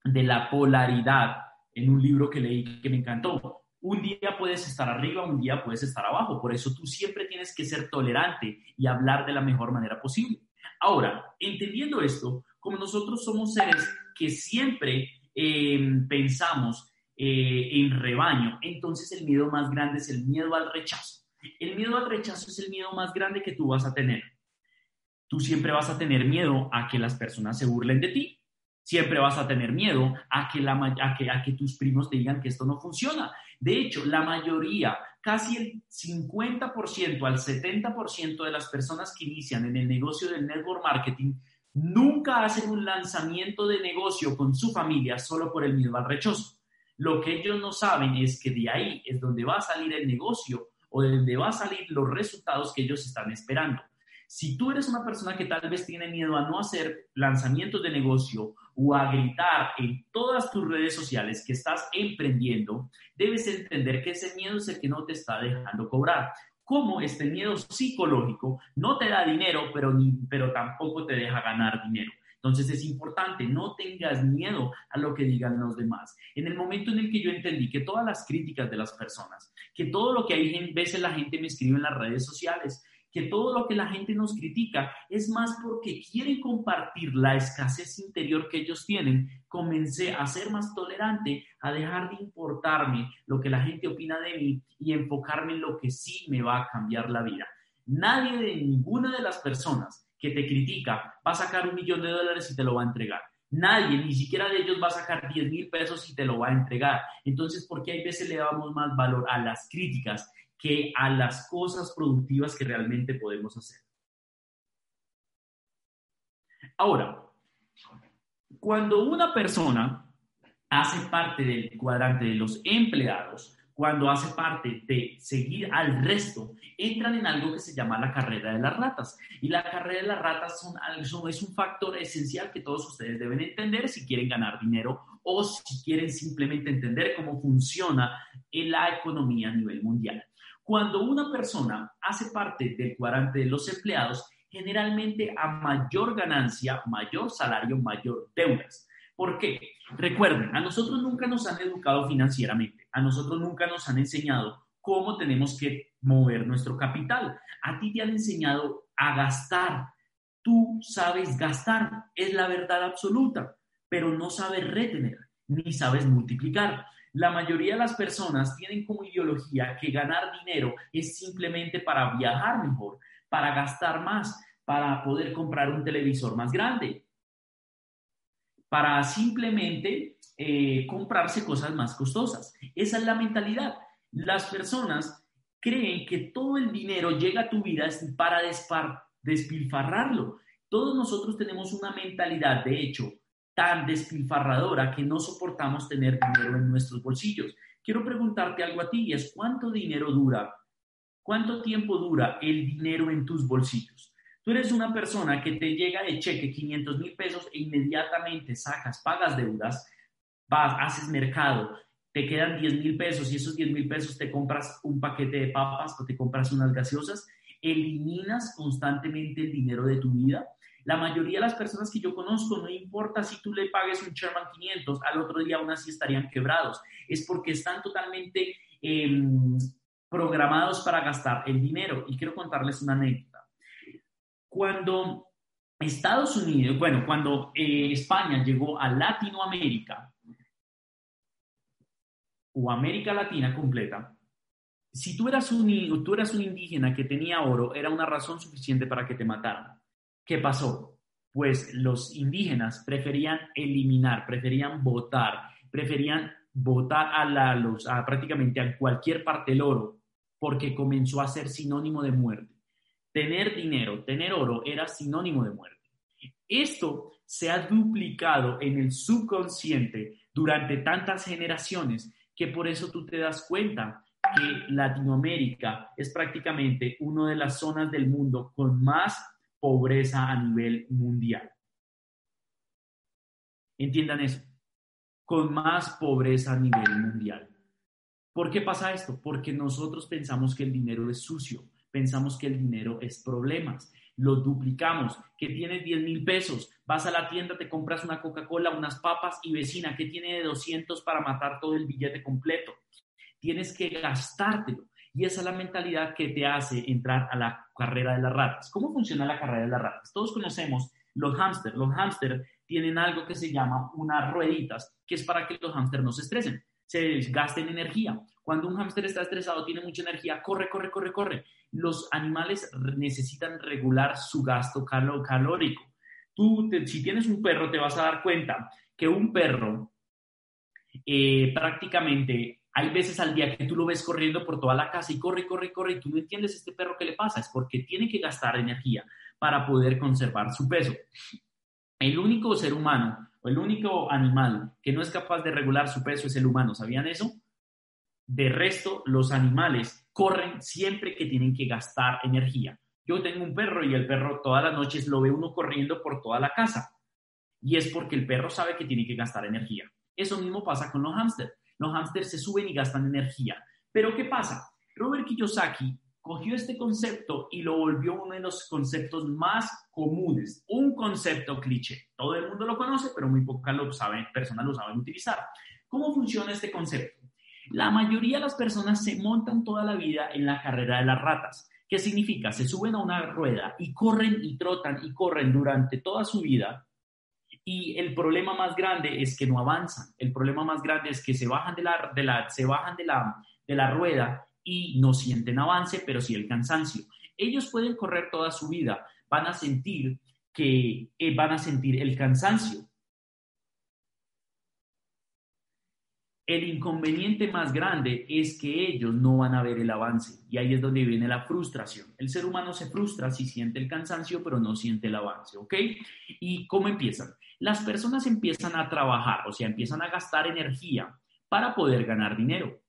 de la polaridad en un libro que leí que me encantó. Un día puedes estar arriba, un día puedes estar abajo. Por eso tú siempre tienes que ser tolerante y hablar de la mejor manera posible. Ahora, entendiendo esto, como nosotros somos seres que siempre em, pensamos eh, en rebaño, entonces el miedo más grande es el miedo al rechazo. El miedo al rechazo es el miedo más grande que tú vas a tener. Tú siempre vas a tener miedo a que las personas se burlen de ti. Siempre vas a tener miedo a que, la, a que, a que tus primos te digan que esto no funciona. De hecho, la mayoría casi el 50% al 70% de las personas que inician en el negocio del network marketing nunca hacen un lanzamiento de negocio con su familia solo por el miedo al rechazo. Lo que ellos no saben es que de ahí es donde va a salir el negocio o de donde va a salir los resultados que ellos están esperando. Si tú eres una persona que tal vez tiene miedo a no hacer lanzamientos de negocio o a gritar en todas tus redes sociales que estás emprendiendo, debes entender que ese miedo es el que no te está dejando cobrar. Como este miedo psicológico no te da dinero, pero, ni, pero tampoco te deja ganar dinero. Entonces es importante, no tengas miedo a lo que digan los demás. En el momento en el que yo entendí que todas las críticas de las personas, que todo lo que hay veces la gente me escribe en las redes sociales, que todo lo que la gente nos critica es más porque quieren compartir la escasez interior que ellos tienen, comencé a ser más tolerante, a dejar de importarme lo que la gente opina de mí y enfocarme en lo que sí me va a cambiar la vida. Nadie de ninguna de las personas que te critica va a sacar un millón de dólares y te lo va a entregar. Nadie, ni siquiera de ellos va a sacar 10 mil pesos y te lo va a entregar. Entonces, ¿por qué hay veces le damos más valor a las críticas que a las cosas productivas que realmente podemos hacer. Ahora, cuando una persona hace parte del cuadrante de los empleados, cuando hace parte de seguir al resto, entran en algo que se llama la carrera de las ratas. Y la carrera de las ratas son, es un factor esencial que todos ustedes deben entender si quieren ganar dinero o si quieren simplemente entender cómo funciona la economía a nivel mundial. Cuando una persona hace parte del cuadrante de los empleados, generalmente a mayor ganancia, mayor salario, mayor deudas. ¿Por qué? Recuerden, a nosotros nunca nos han educado financieramente, a nosotros nunca nos han enseñado cómo tenemos que mover nuestro capital. A ti te han enseñado a gastar. Tú sabes gastar, es la verdad absoluta, pero no sabes retener, ni sabes multiplicar. La mayoría de las personas tienen como ideología que ganar dinero es simplemente para viajar mejor, para gastar más, para poder comprar un televisor más grande, para simplemente eh, comprarse cosas más costosas. Esa es la mentalidad. Las personas creen que todo el dinero llega a tu vida para despilfarrarlo. Todos nosotros tenemos una mentalidad, de hecho, tan despilfarradora que no soportamos tener dinero en nuestros bolsillos. Quiero preguntarte algo a ti y es cuánto dinero dura, cuánto tiempo dura el dinero en tus bolsillos. Tú eres una persona que te llega de cheque 500 mil pesos e inmediatamente sacas, pagas deudas, vas, haces mercado, te quedan 10 mil pesos y esos 10 mil pesos te compras un paquete de papas o te compras unas gaseosas, eliminas constantemente el dinero de tu vida la mayoría de las personas que yo conozco, no importa si tú le pagues un Sherman 500, al otro día aún así estarían quebrados. Es porque están totalmente em, programados para gastar el dinero. Y quiero contarles una anécdota. Cuando Estados Unidos, bueno, cuando eh, España llegó a Latinoamérica o América Latina completa, si tú eras, un, tú eras un indígena que tenía oro, era una razón suficiente para que te mataran. ¿Qué pasó? Pues los indígenas preferían eliminar, preferían votar, preferían votar a, la, los, a prácticamente a cualquier parte del oro, porque comenzó a ser sinónimo de muerte. Tener dinero, tener oro era sinónimo de muerte. Esto se ha duplicado en el subconsciente durante tantas generaciones que por eso tú te das cuenta que Latinoamérica es prácticamente una de las zonas del mundo con más pobreza a nivel mundial. Entiendan eso, con más pobreza a nivel mundial. ¿Por qué pasa esto? Porque nosotros pensamos que el dinero es sucio, pensamos que el dinero es problemas, lo duplicamos, que tienes 10 mil pesos, vas a la tienda, te compras una Coca-Cola, unas papas y vecina, que tiene de 200 para matar todo el billete completo? Tienes que gastártelo. Y esa es la mentalidad que te hace entrar a la carrera de las ratas. ¿Cómo funciona la carrera de las ratas? Todos conocemos los hámsters. Los hámsters tienen algo que se llama unas rueditas, que es para que los hámsters no se estresen, se gasten energía. Cuando un hámster está estresado, tiene mucha energía, corre, corre, corre, corre. Los animales necesitan regular su gasto calórico. Tú, si tienes un perro, te vas a dar cuenta que un perro eh, prácticamente hay veces al día que tú lo ves corriendo por toda la casa y corre, corre, corre y tú no entiendes este perro qué le pasa. Es porque tiene que gastar energía para poder conservar su peso. El único ser humano o el único animal que no es capaz de regular su peso es el humano. ¿Sabían eso? De resto, los animales corren siempre que tienen que gastar energía. Yo tengo un perro y el perro todas las noches lo ve uno corriendo por toda la casa. Y es porque el perro sabe que tiene que gastar energía. Eso mismo pasa con los hámsters. Los hámsters se suben y gastan energía. Pero ¿qué pasa? Robert Kiyosaki cogió este concepto y lo volvió uno de los conceptos más comunes, un concepto cliché. Todo el mundo lo conoce, pero muy pocas lo personas lo saben utilizar. ¿Cómo funciona este concepto? La mayoría de las personas se montan toda la vida en la carrera de las ratas. ¿Qué significa? Se suben a una rueda y corren y trotan y corren durante toda su vida y el problema más grande es que no avanzan. El problema más grande es que se bajan de la, de la, se bajan de la, de la rueda y no sienten avance, pero sí el cansancio. Ellos pueden correr toda su vida, van a sentir que eh, van a sentir el cansancio. El inconveniente más grande es que ellos no van a ver el avance y ahí es donde viene la frustración. El ser humano se frustra si siente el cansancio, pero no siente el avance, ¿ok? ¿Y cómo empiezan? Las personas empiezan a trabajar, o sea, empiezan a gastar energía para poder ganar dinero.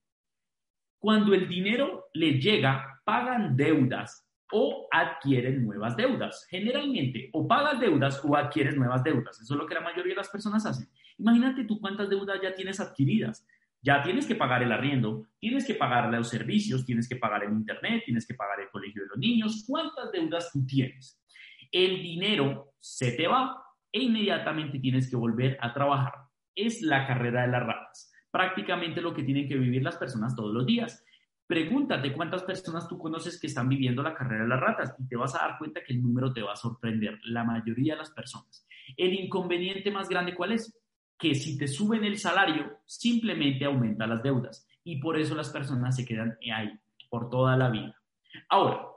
Cuando el dinero les llega, pagan deudas o adquieren nuevas deudas. Generalmente, o pagan deudas o adquieren nuevas deudas. Eso es lo que la mayoría de las personas hacen. Imagínate tú cuántas deudas ya tienes adquiridas. Ya tienes que pagar el arriendo, tienes que pagar los servicios, tienes que pagar el internet, tienes que pagar el colegio de los niños. ¿Cuántas deudas tú tienes? El dinero se te va e inmediatamente tienes que volver a trabajar. Es la carrera de las ratas prácticamente lo que tienen que vivir las personas todos los días. Pregúntate cuántas personas tú conoces que están viviendo la carrera de las ratas y te vas a dar cuenta que el número te va a sorprender, la mayoría de las personas. El inconveniente más grande, ¿cuál es? Que si te suben el salario, simplemente aumenta las deudas y por eso las personas se quedan ahí por toda la vida. Ahora,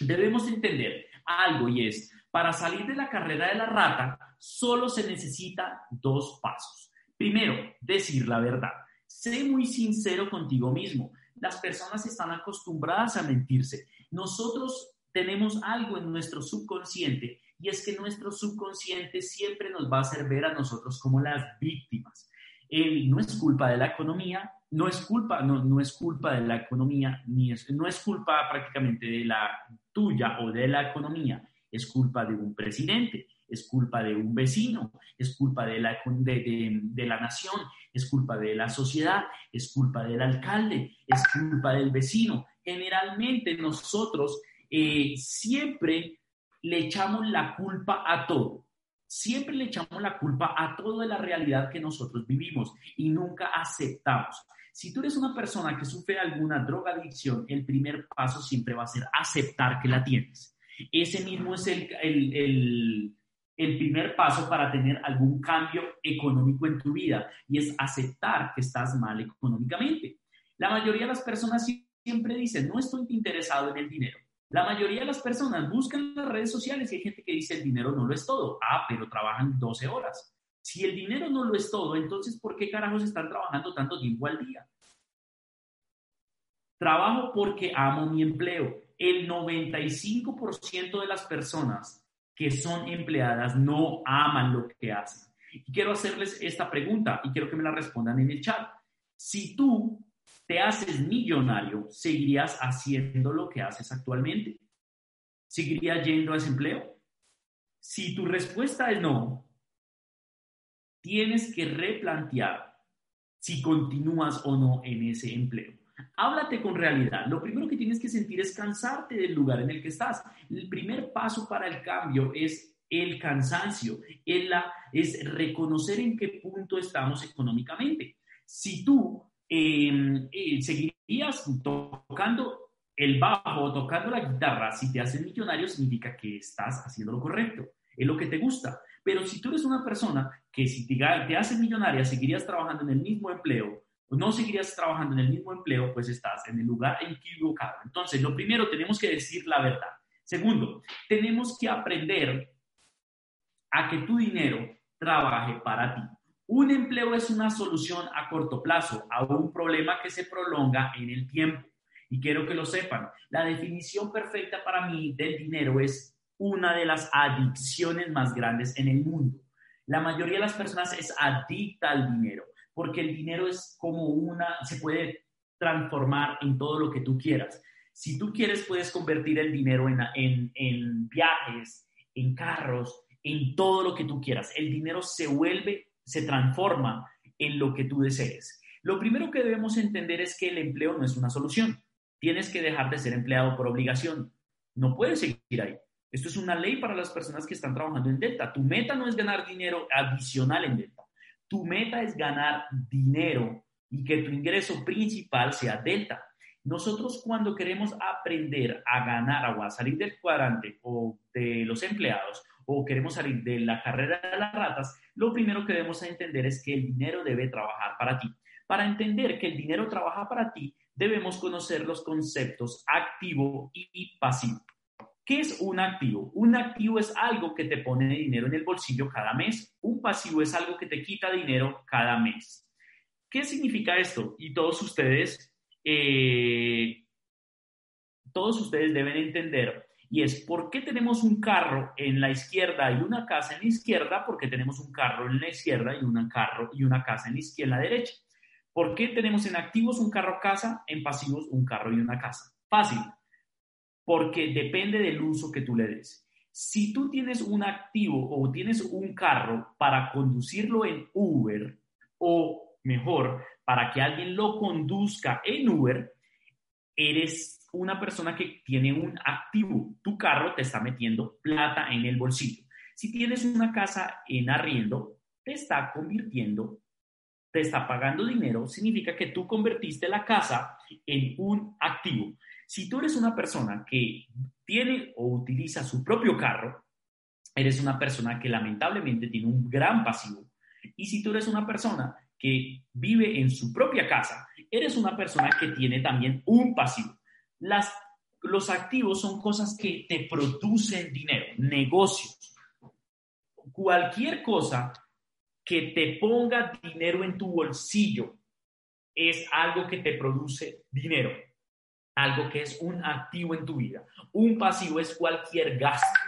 debemos entender algo y es, para salir de la carrera de la rata, solo se necesita dos pasos. Primero, decir la verdad. Sé muy sincero contigo mismo. Las personas están acostumbradas a mentirse. Nosotros tenemos algo en nuestro subconsciente y es que nuestro subconsciente siempre nos va a hacer ver a nosotros como las víctimas. no es culpa de la economía, no es culpa, no, no es culpa de la economía, ni es, no es culpa prácticamente de la tuya o de la economía, es culpa de un presidente, es culpa de un vecino, es culpa de la, de, la nación, es culpa de la sociedad, es culpa del alcalde, es culpa del vecino. Generalmente nosotros eh, siempre le echamos la culpa a todo. Siempre le echamos la culpa a toda la realidad que nosotros vivimos y nunca aceptamos. Si tú eres una persona que sufre alguna drogadicción, el primer paso siempre va a ser aceptar que la tienes. Ese mismo es el, el primer paso para tener algún cambio económico en tu vida y es aceptar que estás mal económicamente. La mayoría de las personas siempre dicen, no estoy interesado en el dinero. La mayoría de las personas buscan las redes sociales y hay gente que dice, el dinero no lo es todo. Ah, pero trabajan 12 horas. Si el dinero no lo es todo, entonces, ¿por qué carajos están trabajando tanto tiempo al día? Trabajo porque amo mi empleo. El 95% de las personas que son empleadas no aman lo que hacen. Y quiero hacerles esta pregunta y quiero que me la respondan en el chat. Si tú te haces millonario, ¿seguirías haciendo lo que haces actualmente? ¿Seguirías yendo a ese empleo? Si tu respuesta es no, tienes que replantear si continúas o no en ese empleo. Háblate con realidad. Lo primero que tienes que sentir es cansarte del lugar en el que estás. El primer paso para el cambio es el cansancio, es, la, es reconocer en qué punto estamos económicamente. Si tú eh, seguirías tocando el bajo o tocando la guitarra, si te haces millonario, significa que estás haciendo lo correcto, es lo que te gusta. Pero si tú eres una persona que si te, te haces millonaria, seguirías trabajando en el mismo empleo, no seguirías trabajando en el mismo empleo, pues estás en el lugar equivocado. Entonces, lo primero, tenemos que decir la verdad. Segundo, tenemos que aprender a que tu dinero trabaje para ti. Un empleo es una solución a corto plazo a un problema que se prolonga en el tiempo. Y quiero que lo sepan, la definición perfecta para mí del dinero es una de las adicciones más grandes en el mundo. La mayoría de las personas es adicta al dinero porque el dinero es como una, se puede transformar en todo lo que tú quieras. Si tú quieres, puedes convertir el dinero en, en, en viajes, en carros, en todo lo que tú quieras. El dinero se vuelve, se transforma en lo que tú desees. Lo primero que debemos entender es que el empleo no es una solución. Tienes que dejar de ser empleado por obligación. No puedes seguir ahí. Esto es una ley para las personas que están trabajando en Delta. Tu meta no es ganar dinero adicional en Delta. Tu meta es ganar dinero y que tu ingreso principal sea Delta. Nosotros cuando queremos aprender a ganar o a salir del cuadrante o de los empleados o queremos salir de la carrera de las ratas, lo primero que debemos entender es que el dinero debe trabajar para ti. Para entender que el dinero trabaja para ti, debemos conocer los conceptos activo y pasivo. ¿Qué es un activo? Un activo es algo que te pone dinero en el bolsillo cada mes. Un pasivo es algo que te quita dinero cada mes. ¿Qué significa esto? Y todos ustedes, eh, todos ustedes deben entender. Y es por qué tenemos un carro en la izquierda y una casa en la izquierda, porque tenemos un carro en la izquierda y, un carro y una casa en la izquierda, en la derecha. ¿Por qué tenemos en activos un carro casa, en pasivos un carro y una casa? Fácil porque depende del uso que tú le des. Si tú tienes un activo o tienes un carro para conducirlo en Uber o mejor, para que alguien lo conduzca en Uber, eres una persona que tiene un activo. Tu carro te está metiendo plata en el bolsillo. Si tienes una casa en arriendo, te está convirtiendo, te está pagando dinero, significa que tú convertiste la casa en un activo. Si tú eres una persona que tiene o utiliza su propio carro, eres una persona que lamentablemente tiene un gran pasivo. Y si tú eres una persona que vive en su propia casa, eres una persona que tiene también un pasivo. Las, los activos son cosas que te producen dinero, negocios. Cualquier cosa que te ponga dinero en tu bolsillo es algo que te produce dinero algo que es un activo en tu vida. Un pasivo es cualquier gasto.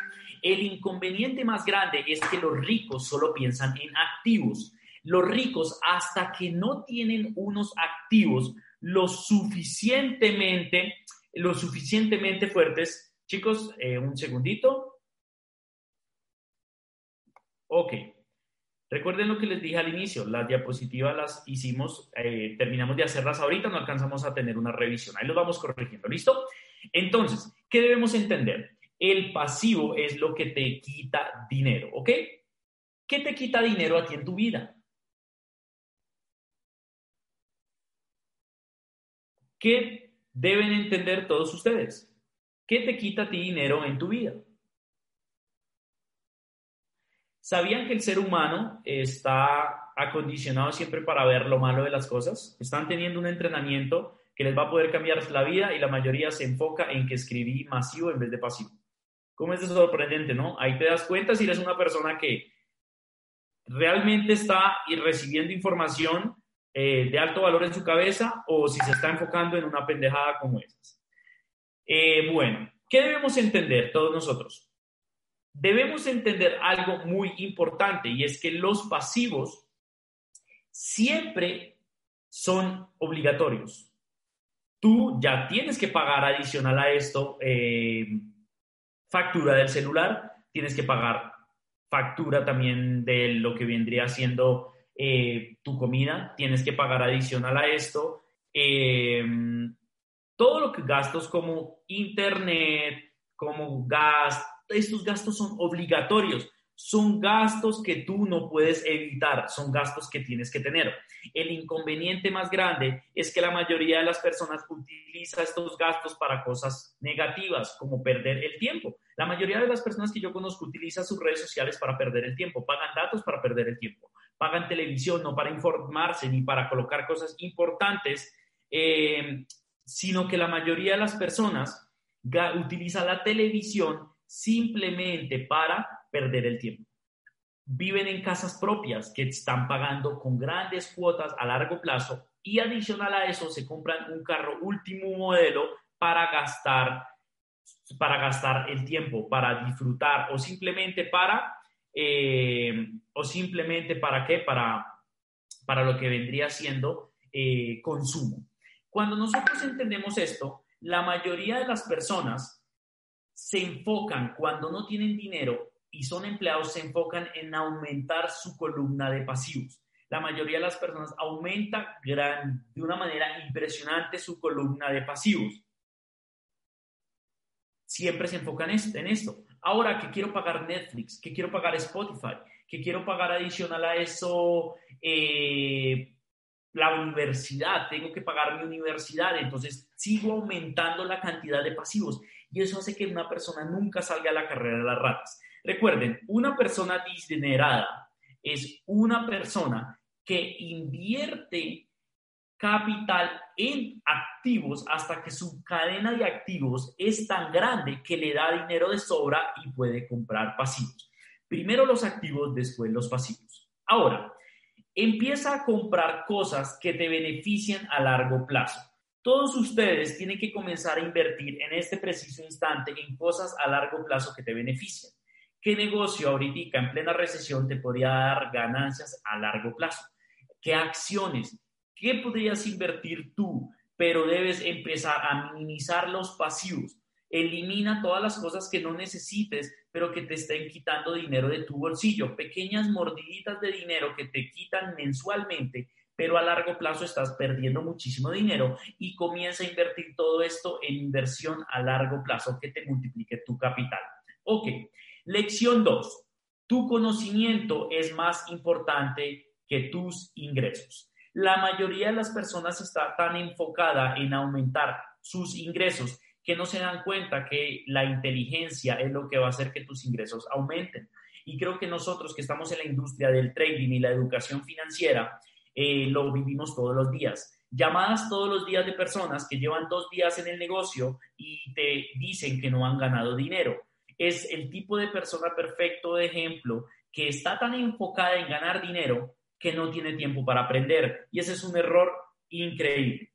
El inconveniente más grande es que los ricos solo piensan en activos. Los ricos, hasta que no tienen unos activos lo suficientemente, lo suficientemente fuertes. Chicos, eh, un segundito. Ok. Recuerden lo que les dije al inicio, las diapositivas las hicimos, eh, terminamos de hacerlas ahorita, no alcanzamos a tener una revisión, ahí lo vamos corrigiendo, ¿listo? Entonces, ¿qué debemos entender? El pasivo es lo que te quita dinero, ¿ok? ¿Qué te quita dinero a ti en tu vida? ¿Qué deben entender todos ustedes? ¿Qué te quita a ti dinero en tu vida? ¿Sabían que el ser humano está acondicionado siempre para ver lo malo de las cosas? Están teniendo un entrenamiento que les va a poder cambiar la vida y la mayoría se enfoca en que escribí masivo en vez de pasivo. ¿Cómo es eso sorprendente, no? Ahí te das cuenta si eres una persona que realmente está recibiendo información eh, de alto valor en su cabeza o si se está enfocando en una pendejada como esas. Eh, bueno, ¿qué debemos entender todos nosotros? debemos entender algo muy importante y es que los pasivos siempre son obligatorios. Tú ya tienes que pagar adicional a esto eh, factura del celular, tienes que pagar factura también de lo que vendría siendo eh, tu comida, tienes que pagar adicional a esto. Eh, todo lo que gastos como internet, como gas, estos gastos son obligatorios, son gastos que tú no puedes evitar, son gastos que tienes que tener. El inconveniente más grande es que la mayoría de las personas utiliza estos gastos para cosas negativas, como perder el tiempo. La mayoría de las personas que yo conozco utiliza sus redes sociales para perder el tiempo, pagan datos para perder el tiempo, pagan televisión no para informarse ni para colocar cosas importantes, eh, sino que la mayoría de las personas utiliza la televisión simplemente para perder el tiempo. Viven en casas propias que están pagando con grandes cuotas a largo plazo y adicional a eso se compran un carro último modelo para gastar para gastar el tiempo, para disfrutar o simplemente para eh, o simplemente para qué, para, para lo que vendría siendo eh, consumo. Cuando nosotros entendemos esto, la mayoría de las personas se enfocan cuando no tienen dinero y son empleados, se enfocan en aumentar su columna de pasivos. La mayoría de las personas aumenta gran, de una manera impresionante su columna de pasivos. Siempre se enfocan en esto. Ahora que quiero pagar Netflix, que quiero pagar Spotify, que quiero pagar adicional a eso eh, la universidad, tengo que pagar mi universidad, entonces sigo aumentando la cantidad de pasivos y eso hace que una persona nunca salga a la carrera de las ratas. Recuerden, una persona disdinerada es una persona que invierte capital en activos hasta que su cadena de activos es tan grande que le da dinero de sobra y puede comprar pasivos. Primero los activos, después los pasivos. Ahora, empieza a comprar cosas que te beneficien a largo plazo. Todos ustedes tienen que comenzar a invertir en este preciso instante en cosas a largo plazo que te beneficien. ¿Qué negocio ahorita en plena recesión te podría dar ganancias a largo plazo? ¿Qué acciones? ¿Qué podrías invertir tú? Pero debes empezar a minimizar los pasivos. Elimina todas las cosas que no necesites, pero que te estén quitando dinero de tu bolsillo. Pequeñas mordiditas de dinero que te quitan mensualmente, pero a largo plazo estás perdiendo muchísimo dinero y comienza a invertir todo esto en inversión a largo plazo que te multiplique tu capital. Ok, lección 2. Tu conocimiento es más importante que tus ingresos. La mayoría de las personas está tan enfocada en aumentar sus ingresos que no se dan cuenta que la inteligencia es lo que va a hacer que tus ingresos aumenten. Y creo que nosotros que estamos en la industria del trading y la educación financiera, eh, lo vivimos todos los días. Llamadas todos los días de personas que llevan dos días en el negocio y te dicen que no han ganado dinero. Es el tipo de persona perfecto de ejemplo que está tan enfocada en ganar dinero que no tiene tiempo para aprender. Y ese es un error increíble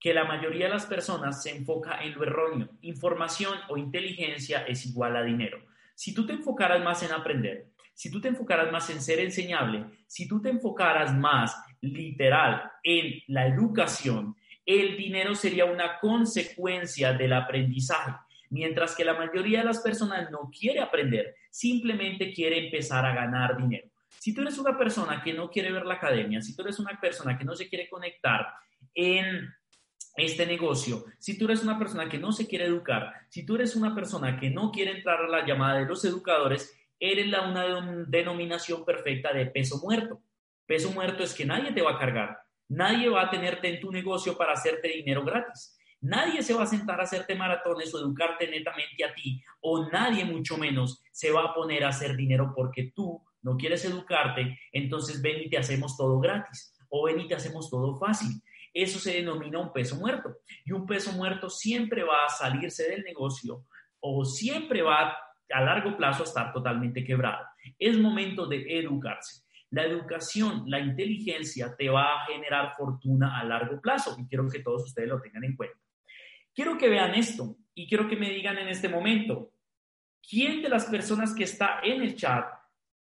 que la mayoría de las personas se enfoca en lo erróneo. Información o inteligencia es igual a dinero. Si tú te enfocaras más en aprender, si tú te enfocaras más en ser enseñable, si tú te enfocaras más literal en la educación, el dinero sería una consecuencia del aprendizaje. Mientras que la mayoría de las personas no quiere aprender, simplemente quiere empezar a ganar dinero. Si tú eres una persona que no quiere ver la academia, si tú eres una persona que no se quiere conectar en este negocio, si tú eres una persona que no se quiere educar, si tú eres una persona que no quiere entrar a la llamada de los educadores, eres la, una denominación perfecta de peso muerto. Peso muerto es que nadie te va a cargar, nadie va a tenerte en tu negocio para hacerte dinero gratis. Nadie se va a sentar a hacerte maratones o educarte netamente a ti, o nadie mucho menos se va a poner a hacer dinero porque tú no quieres educarte, entonces ven y te hacemos todo gratis, o ven y te hacemos todo fácil. Eso se denomina un peso muerto. Y un peso muerto siempre va a salirse del negocio o siempre va a largo plazo a estar totalmente quebrado. Es momento de educarse. La educación, la inteligencia te va a generar fortuna a largo plazo y quiero que todos ustedes lo tengan en cuenta. Quiero que vean esto y quiero que me digan en este momento, ¿quién de las personas que está en el chat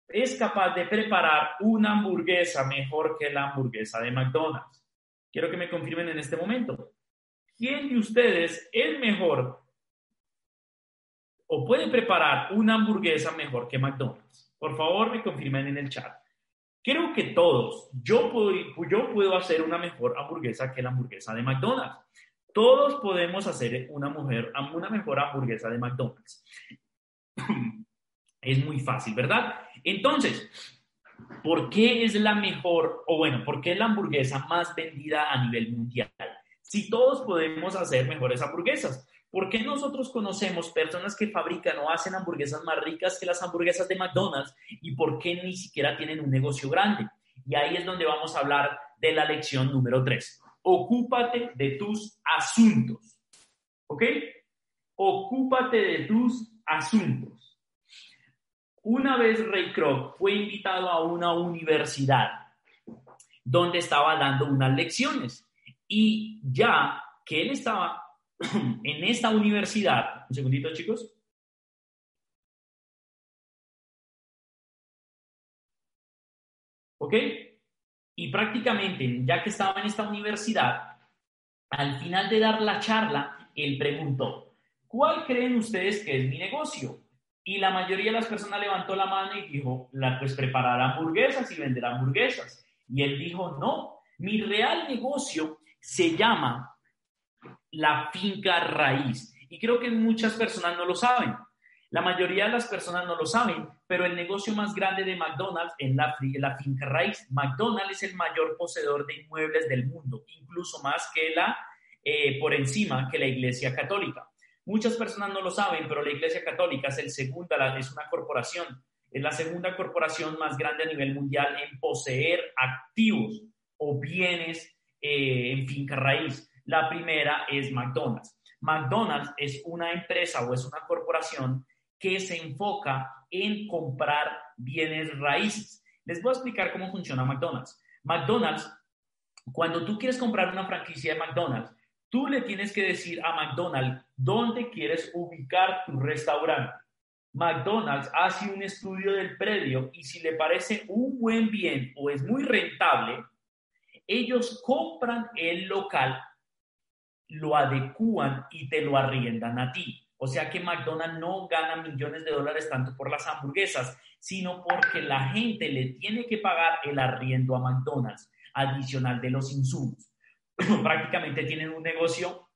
es capaz de preparar una hamburguesa mejor que la hamburguesa de McDonald's? Quiero que me confirmen en este momento. ¿Quién de ustedes es mejor o puede preparar una hamburguesa mejor que McDonald's? Por favor, me confirmen en el chat. Creo que todos, yo puedo, yo puedo hacer una mejor hamburguesa que la hamburguesa de McDonald's. Todos podemos hacer una, mujer, una mejor hamburguesa de McDonald's. Es muy fácil, ¿verdad? Entonces, ¿Por qué es la mejor, o bueno, por qué es la hamburguesa más vendida a nivel mundial? Si todos podemos hacer mejores hamburguesas, ¿por qué nosotros conocemos personas que fabrican o hacen hamburguesas más ricas que las hamburguesas de McDonald's y por qué ni siquiera tienen un negocio grande? Y ahí es donde vamos a hablar de la lección número 3. Ocúpate de tus asuntos. ¿Ok? Ocúpate de tus asuntos. Una vez Ray Kroc fue invitado a una universidad donde estaba dando unas lecciones y ya que él estaba en esta universidad, un segundito chicos, ¿ok? Y prácticamente, ya que estaba en esta universidad, Al final de dar la charla, él preguntó, ¿cuál creen ustedes que es mi negocio? Y la mayoría de las personas levantó la mano y dijo, la, pues preparar hamburguesas y vender hamburguesas. Y él dijo, no, mi real negocio se llama la finca raíz. Y creo que muchas personas no lo saben. La mayoría de las personas no lo saben, pero el negocio más grande de McDonald's es la, finca raíz. McDonald's es el mayor poseedor de inmuebles del mundo, incluso más que la, eh, por encima que la Iglesia Católica. Muchas personas no lo saben, pero la Iglesia Católica es el segunda, es una corporación, es la segunda corporación más grande a nivel mundial en poseer activos o bienes eh, en finca raíz. La primera es McDonald's. McDonald's es una empresa o es una corporación que se enfoca en comprar bienes raíces. Les voy a explicar cómo funciona McDonald's. McDonald's, cuando tú quieres comprar una franquicia de McDonald's, tú le tienes que decir a McDonald's dónde quieres ubicar tu restaurante. McDonald's hace un estudio del predio y si le parece un buen bien o es muy rentable, ellos compran el local, lo adecúan y te lo arriendan a ti. O sea que McDonald's no gana millones de dólares tanto por las hamburguesas, sino porque la gente le tiene que pagar el arriendo a McDonald's adicional de los insumos. Prácticamente tienen un negocio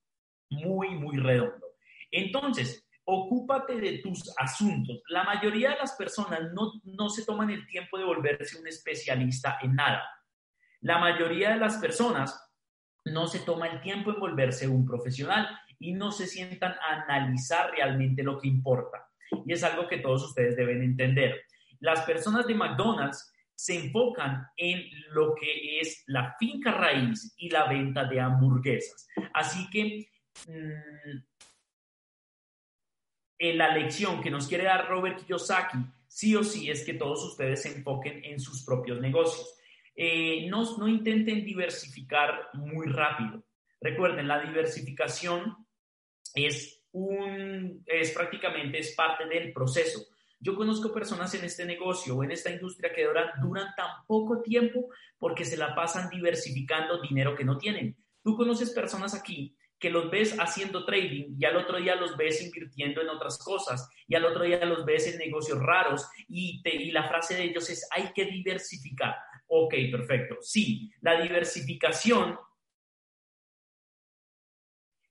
muy, muy redondo. Entonces, ocúpate de tus asuntos. La mayoría de las personas no, no se toman el tiempo de volverse un especialista en nada. La mayoría de las personas no se toma el tiempo en volverse un profesional y no se sientan a analizar realmente lo que importa. Y es algo que todos ustedes deben entender. Las personas de McDonald's se enfocan en lo que es la finca raíz y la venta de hamburguesas. Así que mm, en la lección que nos quiere dar Robert Kiyosaki, sí o sí es que todos ustedes se enfoquen en sus propios negocios. Eh, no, no intenten diversificar muy rápido. Recuerden, la diversificación es, un, es prácticamente es parte del proceso. Yo conozco personas en este negocio o en esta industria que duran, duran tan poco tiempo porque se la pasan diversificando dinero que no tienen. Tú conoces personas aquí que los ves haciendo trading y al otro día los ves invirtiendo en otras cosas y al otro día los ves en negocios raros y, y la frase de ellos es hay que diversificar. Ok, perfecto. Sí, la diversificación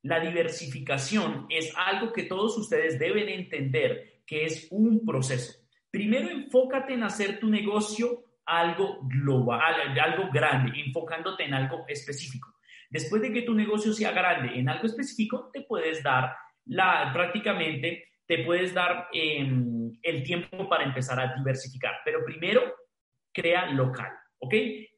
la diversificación es algo que todos ustedes deben entender que es un proceso. Primero enfócate en hacer tu negocio algo global, algo grande, enfocándote en algo específico. Después de que tu negocio sea grande en algo específico, te puedes dar la, prácticamente, te puedes dar em, el tiempo para empezar a diversificar. Pero primero, crea local, ¿ok?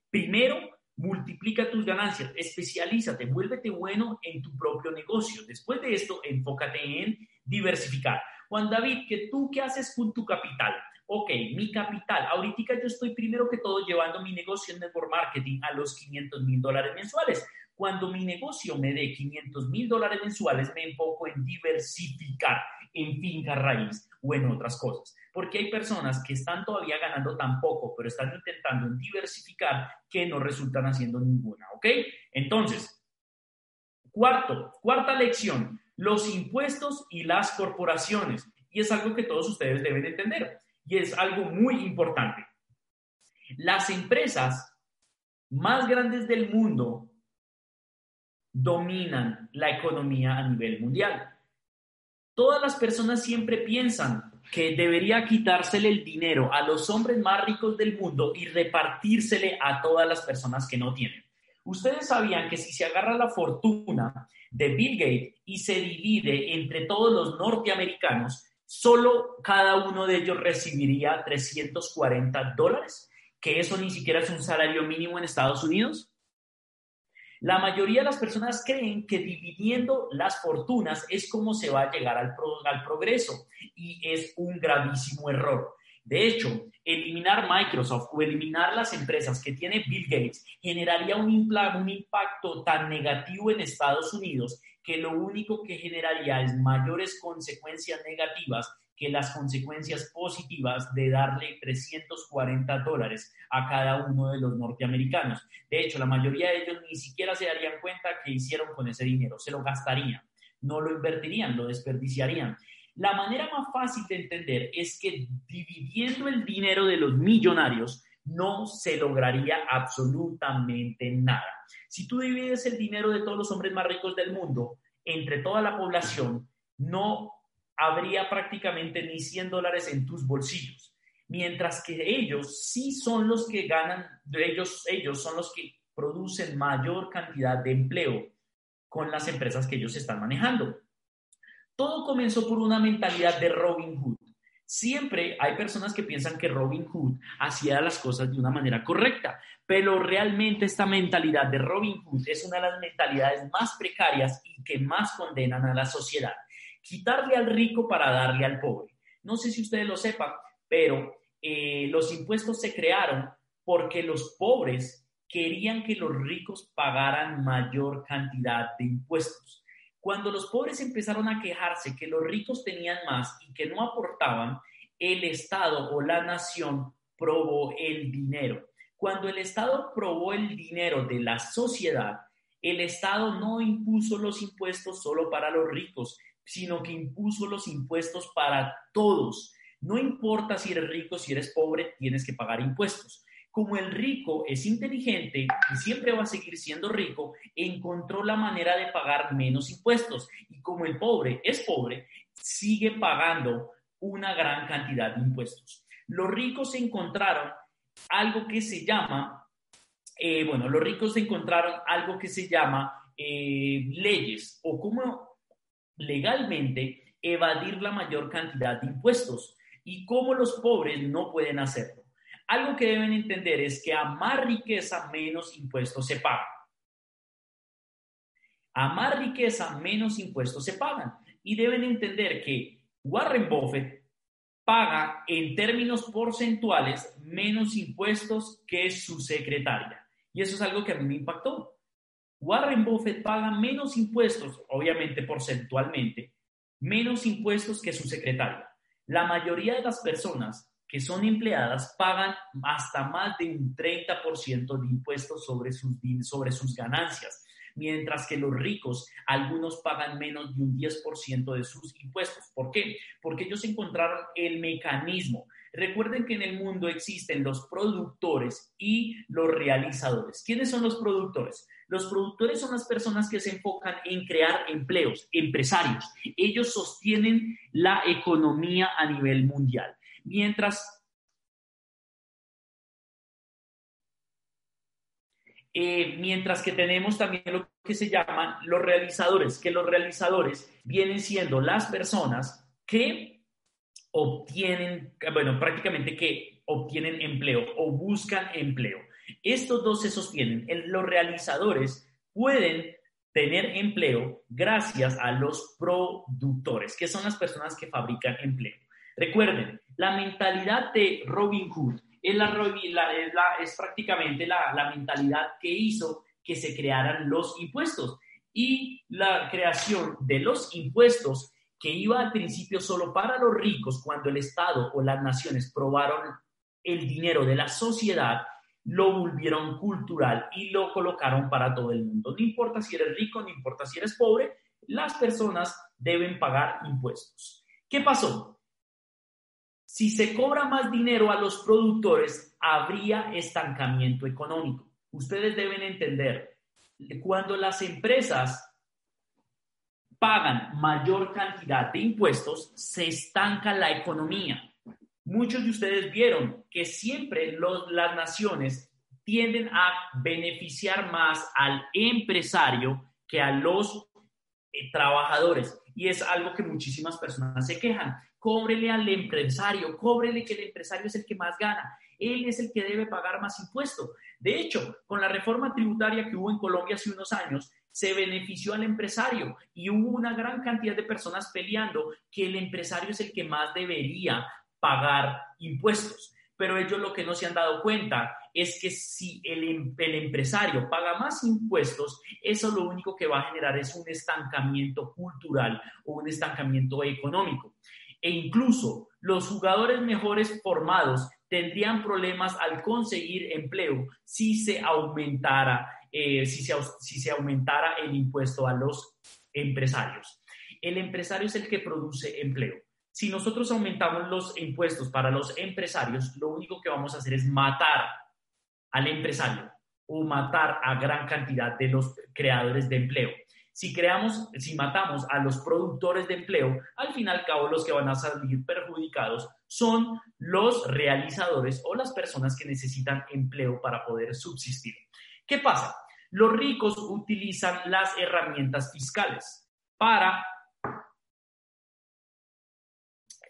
Primero, multiplica tus ganancias, especialízate, vuélvete bueno en tu propio negocio. Después de esto, enfócate en diversificar. Juan David, ¿que tú qué haces con tu capital? Ok, mi capital. Ahorita yo estoy primero que todo llevando mi negocio en network marketing a los 500 mil dólares mensuales. Cuando mi negocio me dé 500 mil dólares mensuales, me enfoco en diversificar en finca raíz o en otras cosas. Porque hay personas que están todavía ganando tan poco, pero están intentando diversificar que no resultan haciendo ninguna, ¿ok? Entonces, cuarto, cuarta lección, los impuestos y las corporaciones. Y es algo que todos ustedes deben entender. Y es algo muy importante. Las empresas más grandes del mundo dominan la economía a nivel mundial. Todas las personas siempre piensan que debería quitársele el dinero a los hombres más ricos del mundo y repartírsele a todas las personas que no tienen. Ustedes sabían que si se agarra la fortuna de Bill Gates y se divide entre todos los norteamericanos, solo cada uno de ellos recibiría 340 dólares, que eso ni siquiera es un salario mínimo en Estados Unidos. La mayoría de las personas creen que dividiendo las fortunas es como se va a llegar al, progreso y es un gravísimo error. De hecho, eliminar Microsoft o eliminar las empresas que tiene Bill Gates generaría un, un, impacto tan negativo en Estados Unidos que lo único que generaría es mayores consecuencias negativas que las consecuencias positivas de darle 340 dólares a cada uno de los norteamericanos. De hecho, la mayoría de ellos ni siquiera se darían cuenta que hicieron con ese dinero, se lo gastarían, no lo invertirían, lo desperdiciarían. La manera más fácil de entender es que dividiendo el dinero de los millonarios, no se lograría absolutamente nada. Si tú divides el dinero de todos los hombres más ricos del mundo entre toda la población, no habría prácticamente ni 100 dólares en tus bolsillos. Mientras que ellos sí son los que ganan, ellos, ellos son los que producen mayor cantidad de empleo con las empresas que ellos están manejando. Todo comenzó por una mentalidad de Robin Hood. Siempre hay personas que piensan que Robin Hood hacía las cosas de una manera correcta, pero realmente esta mentalidad de Robin Hood es una de las mentalidades más precarias y que más condenan a la sociedad. Quitarle al rico para darle al pobre. No sé si ustedes lo sepan, pero eh, los impuestos se crearon porque los pobres querían que los ricos pagaran mayor cantidad de impuestos. Cuando los pobres empezaron a quejarse que los ricos tenían más y que no aportaban, el Estado o la nación probó el dinero. Cuando el Estado probó el dinero de la sociedad, el Estado no impuso los impuestos solo para los ricos, sino que impuso los impuestos para todos. No importa si eres rico, si eres pobre, tienes que pagar impuestos como el rico es inteligente y siempre va a seguir siendo rico, encontró la manera de pagar menos impuestos. Y como el pobre es pobre, sigue pagando una gran cantidad de impuestos. Los ricos encontraron algo que se llama, eh, bueno, los ricos encontraron algo que se llama eh, leyes o cómo legalmente evadir la mayor cantidad de impuestos y cómo los pobres no pueden hacerlo. Algo que deben entender es que a más riqueza, menos impuestos se pagan. A más riqueza, menos impuestos se pagan. Y deben entender que Warren Buffett paga en términos porcentuales menos impuestos que su secretaria. Y eso es algo que a mí me impactó. Warren Buffett paga menos impuestos, obviamente porcentualmente, menos impuestos que su secretaria. La mayoría de las personas que son empleadas pagan hasta más de un 30% de impuestos sobre sus, sobre sus ganancias, mientras que los ricos, algunos pagan menos de un 10% de sus impuestos. ¿Por qué? Porque ellos encontraron el mecanismo. Recuerden que en el mundo existen los productores y los realizadores. ¿Quiénes son los productores? Los productores son las personas que se enfocan en crear empleos, empresarios. Ellos sostienen la economía a nivel mundial. Mientras eh, mientras que tenemos también lo que se llaman los realizadores, que los realizadores vienen siendo las personas que obtienen, bueno, prácticamente que obtienen empleo o buscan empleo. Estos dos se sostienen. los realizadores pueden tener empleo gracias a los productores, que son las personas que fabrican empleo. Recuerden, la mentalidad de Robin Hood es, es, prácticamente la, la mentalidad que hizo que se crearan los impuestos y la creación de los impuestos que iba al principio solo para los ricos cuando el Estado o las naciones probaron el dinero de la sociedad, lo volvieron cultural y lo colocaron para todo el mundo. No importa si eres rico, no importa si eres pobre, las personas deben pagar impuestos. ¿Qué pasó? Si se cobra más dinero a los productores, habría estancamiento económico. Ustedes deben entender, cuando las empresas pagan mayor cantidad de impuestos, se estanca la economía. Muchos de ustedes vieron que siempre las naciones tienden a beneficiar más al empresario que a los eh, trabajadores. Y es algo que muchísimas personas se quejan cóbrele al empresario, cóbrele que el empresario es el que más gana, él es el que debe pagar más impuestos. De hecho, con la reforma tributaria que hubo en Colombia hace unos años, se benefició al empresario y hubo una gran cantidad de personas peleando que el empresario es el que más debería pagar impuestos. Pero ellos lo que no se han dado cuenta es que si el, em, el, empresario paga más impuestos, eso lo único que va a generar es un estancamiento cultural o un estancamiento económico. e incluso los jugadores mejores formados tendrían problemas al conseguir empleo si se aumentara, eh, si, se, si se aumentara el impuesto a los empresarios. El empresario es el que produce empleo. Si nosotros aumentamos los impuestos para los empresarios, lo único que vamos a hacer es matar al empresario o matar a gran cantidad de los creadores de empleo. Si creamos, si matamos a los productores de empleo, al fin y al cabo los que van a salir perjudicados son los realizadores o las personas que necesitan empleo para poder subsistir. ¿Qué pasa? Los ricos utilizan las herramientas fiscales para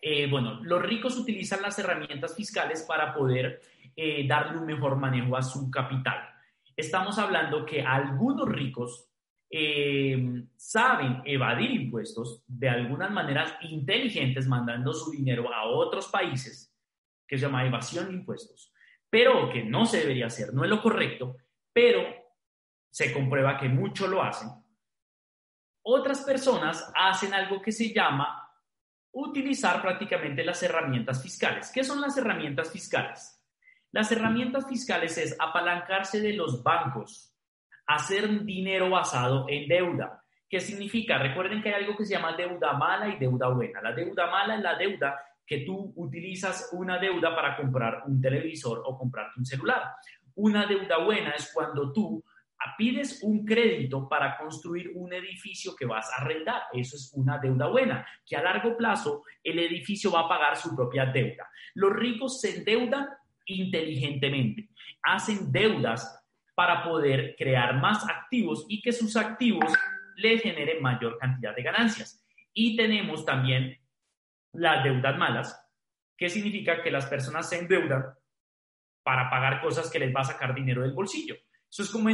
eh, bueno, los ricos utilizan las herramientas fiscales para poder eh, darle un mejor manejo a su capital. Estamos hablando que algunos ricos eh, saben evadir impuestos de algunas maneras inteligentes, mandando su dinero a otros países, que se llama evasión de impuestos, pero que no se debería hacer, no es lo correcto, pero se comprueba que muchos lo hacen. Otras personas hacen algo que se llama utilizar prácticamente las herramientas fiscales. ¿Qué son las herramientas fiscales? Las herramientas fiscales es apalancarse de los bancos, hacer dinero basado en deuda. ¿Qué significa? Recuerden que hay algo que se llama deuda mala y deuda buena. La deuda mala es la deuda que tú utilizas una deuda para comprar un televisor o comprarte un celular. Una deuda buena es cuando tú pides un crédito para construir un edificio que vas a arrendar. Eso es una deuda buena, que a largo plazo el edificio va a pagar su propia deuda. Los ricos se endeudan inteligentemente, hacen deudas para poder crear más activos y que sus activos le generen mayor cantidad de ganancias. Y tenemos también las deudas malas, que significa que las personas se endeudan para pagar cosas que les va a sacar dinero del bolsillo. Eso es como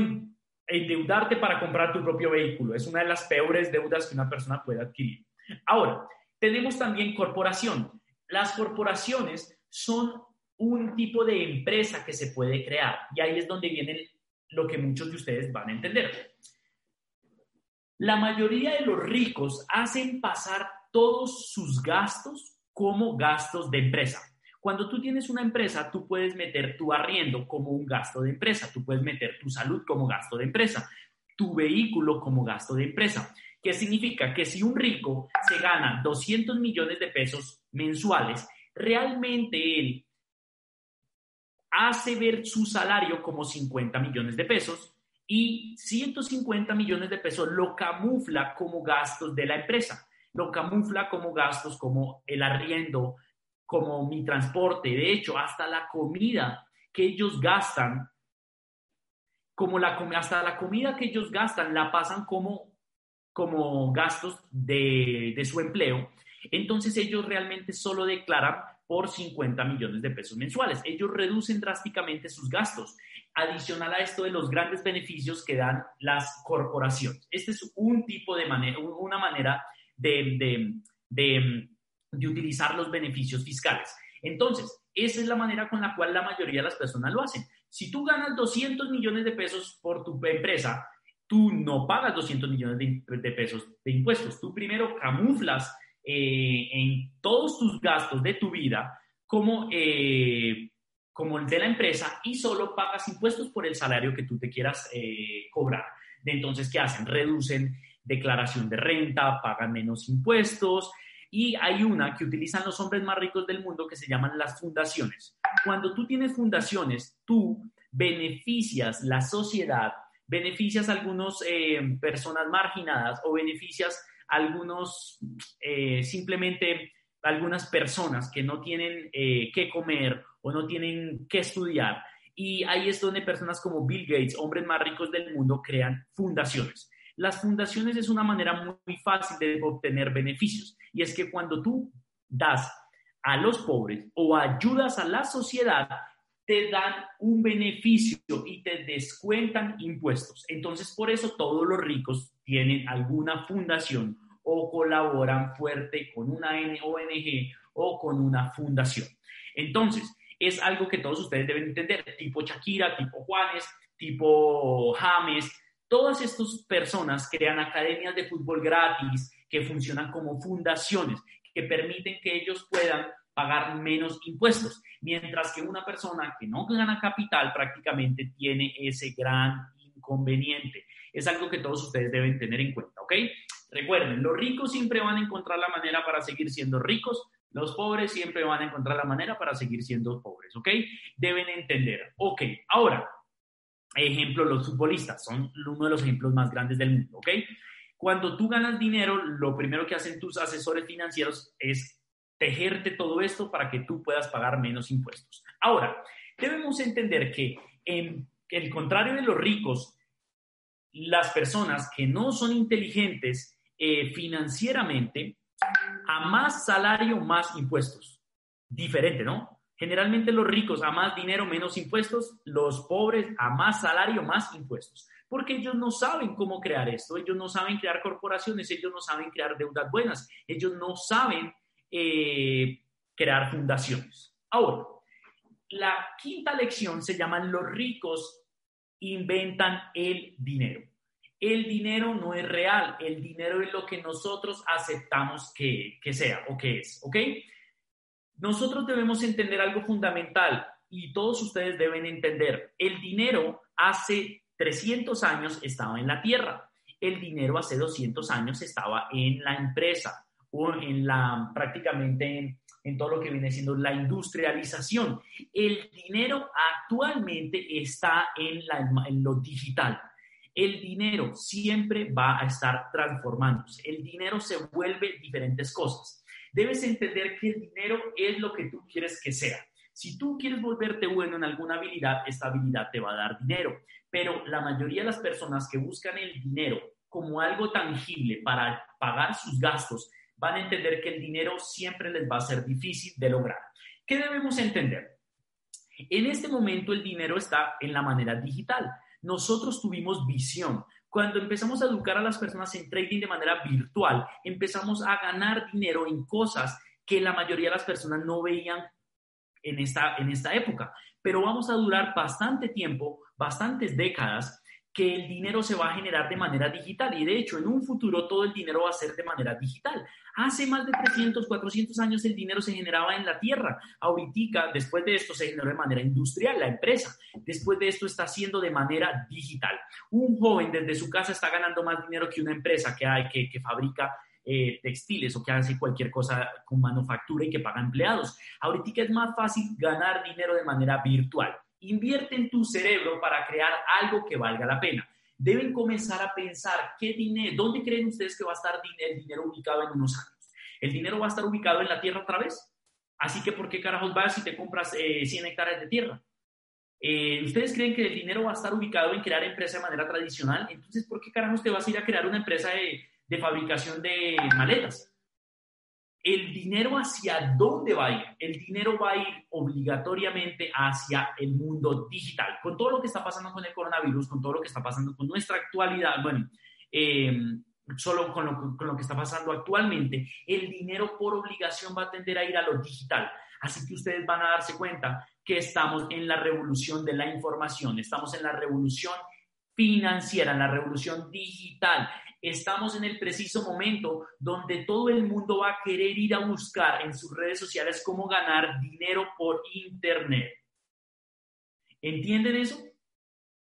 endeudarte para comprar tu propio vehículo. Es una de las peores deudas que una persona puede adquirir. Ahora, tenemos también corporación. Las corporaciones son un tipo de empresa que se puede crear y ahí es donde viene lo que muchos de ustedes van a entender. La mayoría de los ricos hacen pasar todos sus gastos como gastos de empresa. Cuando tú tienes una empresa, tú puedes meter tu arriendo como un gasto de empresa, tú puedes meter tu salud como gasto de empresa, tu vehículo como gasto de empresa. ¿Qué significa? Que si un rico se gana 200 millones de pesos mensuales, realmente él hace ver su salario como 50 millones de pesos y 150 millones de pesos lo camufla como gastos de la empresa, lo camufla como gastos como el arriendo, como mi transporte, de hecho, hasta la comida que ellos gastan, como la, hasta la comida que ellos gastan la pasan como, como gastos de, de su empleo. Entonces ellos realmente solo declaran por 50 millones de pesos mensuales. Ellos reducen drásticamente sus gastos. Adicional a esto de los grandes beneficios que dan las corporaciones. Este es un tipo de manera, una manera de, de de utilizar los beneficios fiscales. Entonces, esa es la manera con la cual la mayoría de las personas lo hacen. Si tú ganas 200 millones de pesos por tu empresa, tú no pagas 200 millones de, pesos de impuestos. Tú primero camuflas eh, en todos tus gastos de tu vida como, eh, como el de la empresa y solo pagas impuestos por el salario que tú te quieras eh, cobrar. Entonces, ¿qué hacen? Reducen declaración de renta, pagan menos impuestos, y hay una que utilizan los hombres más ricos del mundo que se llaman las fundaciones. Cuando tú tienes fundaciones, tú beneficias la sociedad, beneficias a algunas eh, personas marginadas o beneficias a algunos, eh, simplemente algunas personas que no tienen eh, qué comer o no tienen qué estudiar. Y ahí es donde personas como Bill Gates, hombres más ricos del mundo, crean fundaciones. Las fundaciones es una manera muy fácil de obtener beneficios y es que cuando tú das a los pobres o ayudas a la sociedad, te dan un beneficio y te descuentan impuestos. Entonces, por eso todos los ricos tienen alguna fundación o colaboran fuerte con una ONG o con una fundación. Entonces, es algo que todos ustedes deben entender, tipo Shakira, tipo Juanes, tipo James, Todas estas personas crean academias de fútbol gratis que funcionan como fundaciones, que permiten que ellos puedan pagar menos impuestos, mientras que una persona que no gana capital prácticamente tiene ese gran inconveniente. Es algo que todos ustedes deben tener en cuenta, ¿ok? Recuerden, los ricos siempre van a encontrar la manera para seguir siendo ricos, los pobres siempre van a encontrar la manera para seguir siendo pobres, ¿ok? Deben entender. Ok, ahora, ejemplo, los futbolistas son uno de los ejemplos más grandes del mundo, ¿ok? Cuando tú ganas dinero, lo primero que hacen tus asesores financieros es tejerte todo esto para que tú puedas pagar menos impuestos. Ahora, debemos entender que en el contrario de los ricos, las personas que no son inteligentes eh, financieramente, a más salario, más impuestos. Diferente, ¿no? Generalmente los ricos a más dinero, menos impuestos, los pobres a más salario, más impuestos. Porque ellos no saben cómo crear esto, ellos no saben crear corporaciones, ellos no saben crear deudas buenas, ellos no saben eh, crear fundaciones. Ahora, la quinta lección se llama los ricos inventan el dinero. El dinero no es real, el dinero es lo que nosotros aceptamos que, que sea o que es, ¿ok? Nosotros debemos entender algo fundamental y todos ustedes deben entender, el dinero hace 300 años estaba en la tierra, el dinero hace 200 años estaba en la empresa, en la, prácticamente en, todo lo que viene siendo la industrialización. El dinero actualmente está en lo digital. El dinero siempre va a estar transformándose. El dinero se vuelve diferentes cosas. Debes entender que el dinero es lo que tú quieres que sea. Si tú quieres volverte bueno en alguna habilidad, esta habilidad te va a dar dinero. Pero la mayoría de las personas que buscan el dinero como algo tangible para pagar sus gastos, van a entender que el dinero siempre les va a ser difícil de lograr. ¿Qué debemos entender? En este momento el dinero está en la manera digital. Nosotros tuvimos visión. Cuando empezamos a educar a las personas en trading de manera virtual, empezamos a ganar dinero en cosas que la mayoría de las personas no veían en esta, en esta época. Pero vamos a durar bastante tiempo, bastantes décadas, que el dinero se va a generar de manera digital y de hecho en un futuro todo el dinero va a ser de manera digital. Hace más de 300, 400 años el dinero se generaba en la tierra. Ahorita, después de esto, se generó de manera industrial, la empresa. Después de esto está haciendo de manera digital. Un joven desde su casa está ganando más dinero que una empresa que, hay, que, que fabrica eh, textiles o que hace cualquier cosa con manufactura y que paga empleados. Ahorita es más fácil ganar dinero de manera virtual. Invierte en tu cerebro para crear algo que valga la pena. Deben comenzar a pensar qué dinero, dónde creen ustedes que va a estar el dinero ubicado en unos años. ¿El dinero va a estar ubicado en la tierra otra vez? Así que, ¿por qué carajos vas si te compras 100 eh, hectáreas de tierra? Eh, ¿Ustedes creen que el dinero va a estar ubicado en crear empresa de manera tradicional? Entonces, ¿por qué carajos te vas a ir a crear una empresa de fabricación de maletas? El dinero hacia dónde va a ir? El dinero va a ir obligatoriamente hacia el mundo digital. Con todo lo que está pasando con el coronavirus, con todo lo que está pasando con nuestra actualidad, bueno, eh, solo con lo, con lo que está pasando actualmente, el dinero por obligación va a tender a ir a lo digital. Así que ustedes van a darse cuenta que estamos en la revolución de la información, estamos en la revolución financiera, en la revolución digital estamos en el preciso momento donde todo el mundo va a querer ir a buscar en sus redes sociales cómo ganar dinero por Internet. ¿Entienden eso?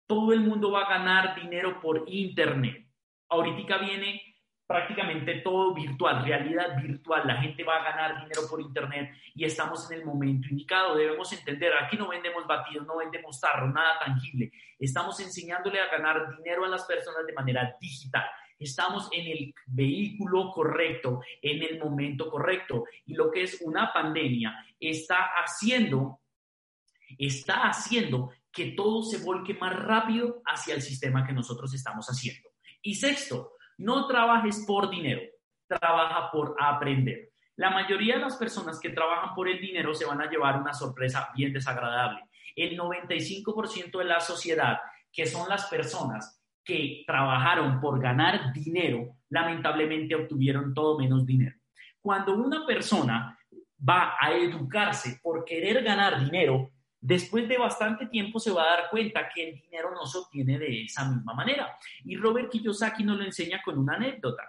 Todo el mundo va a ganar dinero por Internet. Ahorita viene prácticamente todo virtual, realidad virtual. La gente va a ganar dinero por Internet y estamos en el momento indicado. Debemos entender, aquí no vendemos batidos, no vendemos tarro, nada tangible. Estamos enseñándole a ganar dinero a las personas de manera digital estamos en el vehículo correcto, en el momento correcto. Y lo que es una pandemia está haciendo, está haciendo que todo se volque más rápido hacia el sistema que nosotros estamos haciendo. Y sexto, no trabajes por dinero, trabaja por aprender. La mayoría de las personas que trabajan por el dinero se van a llevar una sorpresa bien desagradable. El 95% de la sociedad, que son las personas que trabajaron por ganar dinero, lamentablemente obtuvieron todo menos dinero. Cuando una persona va a educarse por querer ganar dinero, después de bastante tiempo se va a dar cuenta que el dinero no se obtiene de esa misma manera. Y Robert Kiyosaki nos lo enseña con una anécdota.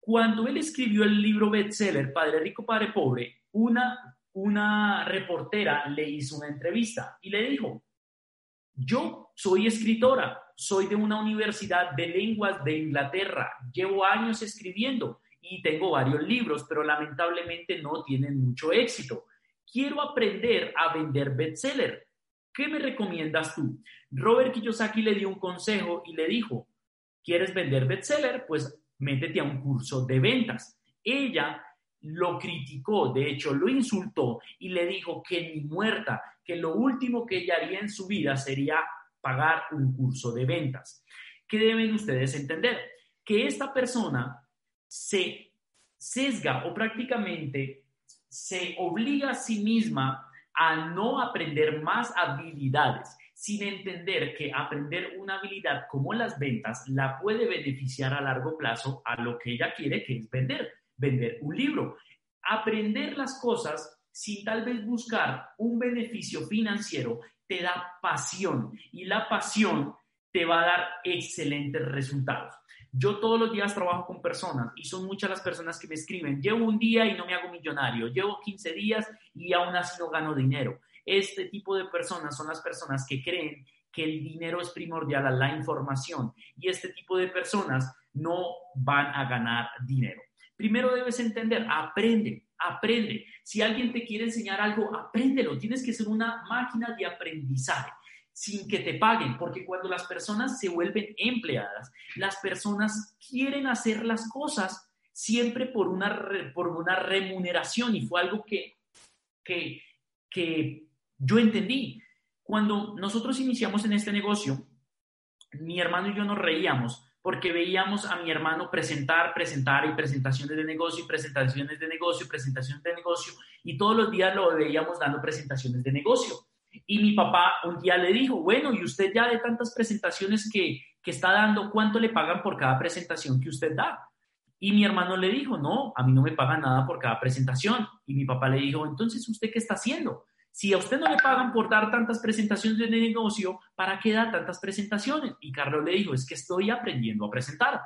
Cuando él escribió el libro bestseller Padre Rico, Padre Pobre, una, una reportera le hizo una entrevista y le dijo, yo soy escritora, soy de una universidad de lenguas de Inglaterra, llevo años escribiendo y tengo varios libros, pero lamentablemente no tienen mucho éxito. Quiero aprender a vender bestseller. ¿Qué me recomiendas tú? Robert Kiyosaki le dio un consejo y le dijo, ¿quieres vender bestseller? Pues métete a un curso de ventas. Ella lo criticó, de hecho lo insultó y le dijo que ni muerta, que lo último que ella haría en su vida sería pagar un curso de ventas. ¿Qué deben ustedes entender? Que esta persona se sesga o prácticamente se obliga a sí misma a no aprender más habilidades, sin entender que aprender una habilidad como las ventas la puede beneficiar a largo plazo a lo que ella quiere, que es vender, vender un libro. Aprender las cosas sin tal vez buscar un beneficio financiero te da pasión y la pasión te va a dar excelentes resultados. Yo todos los días trabajo con personas y son muchas las personas que me escriben, llevo un día y no me hago millonario, llevo 15 días y aún así no gano dinero. Este tipo de personas son las personas que creen que el dinero es primordial a la información y este tipo de personas no van a ganar dinero. Primero debes entender, aprende, aprende. Si alguien te quiere enseñar algo, apréndelo. Tienes que ser una máquina de aprendizaje sin que te paguen, porque cuando las personas se vuelven empleadas, las personas quieren hacer las cosas siempre por una, por una remuneración y fue algo que, que, que yo entendí. Cuando nosotros iniciamos en este negocio, mi hermano y yo nos reíamos porque veíamos a mi hermano presentar, presentar y presentaciones de negocio y presentaciones de negocio, presentaciones de negocio y todos los días lo veíamos dando presentaciones de negocio. Y mi papá un día le dijo, bueno, y usted ya de tantas presentaciones que, que está dando, ¿cuánto le pagan por cada presentación que usted da? Y mi hermano le dijo, no, a mí no me pagan nada por cada presentación. Y mi papá le dijo, entonces, ¿usted qué está haciendo? Si a usted no le pagan por dar tantas presentaciones de negocio, ¿para qué da tantas presentaciones? Y Carlos le dijo, es que estoy aprendiendo a presentar.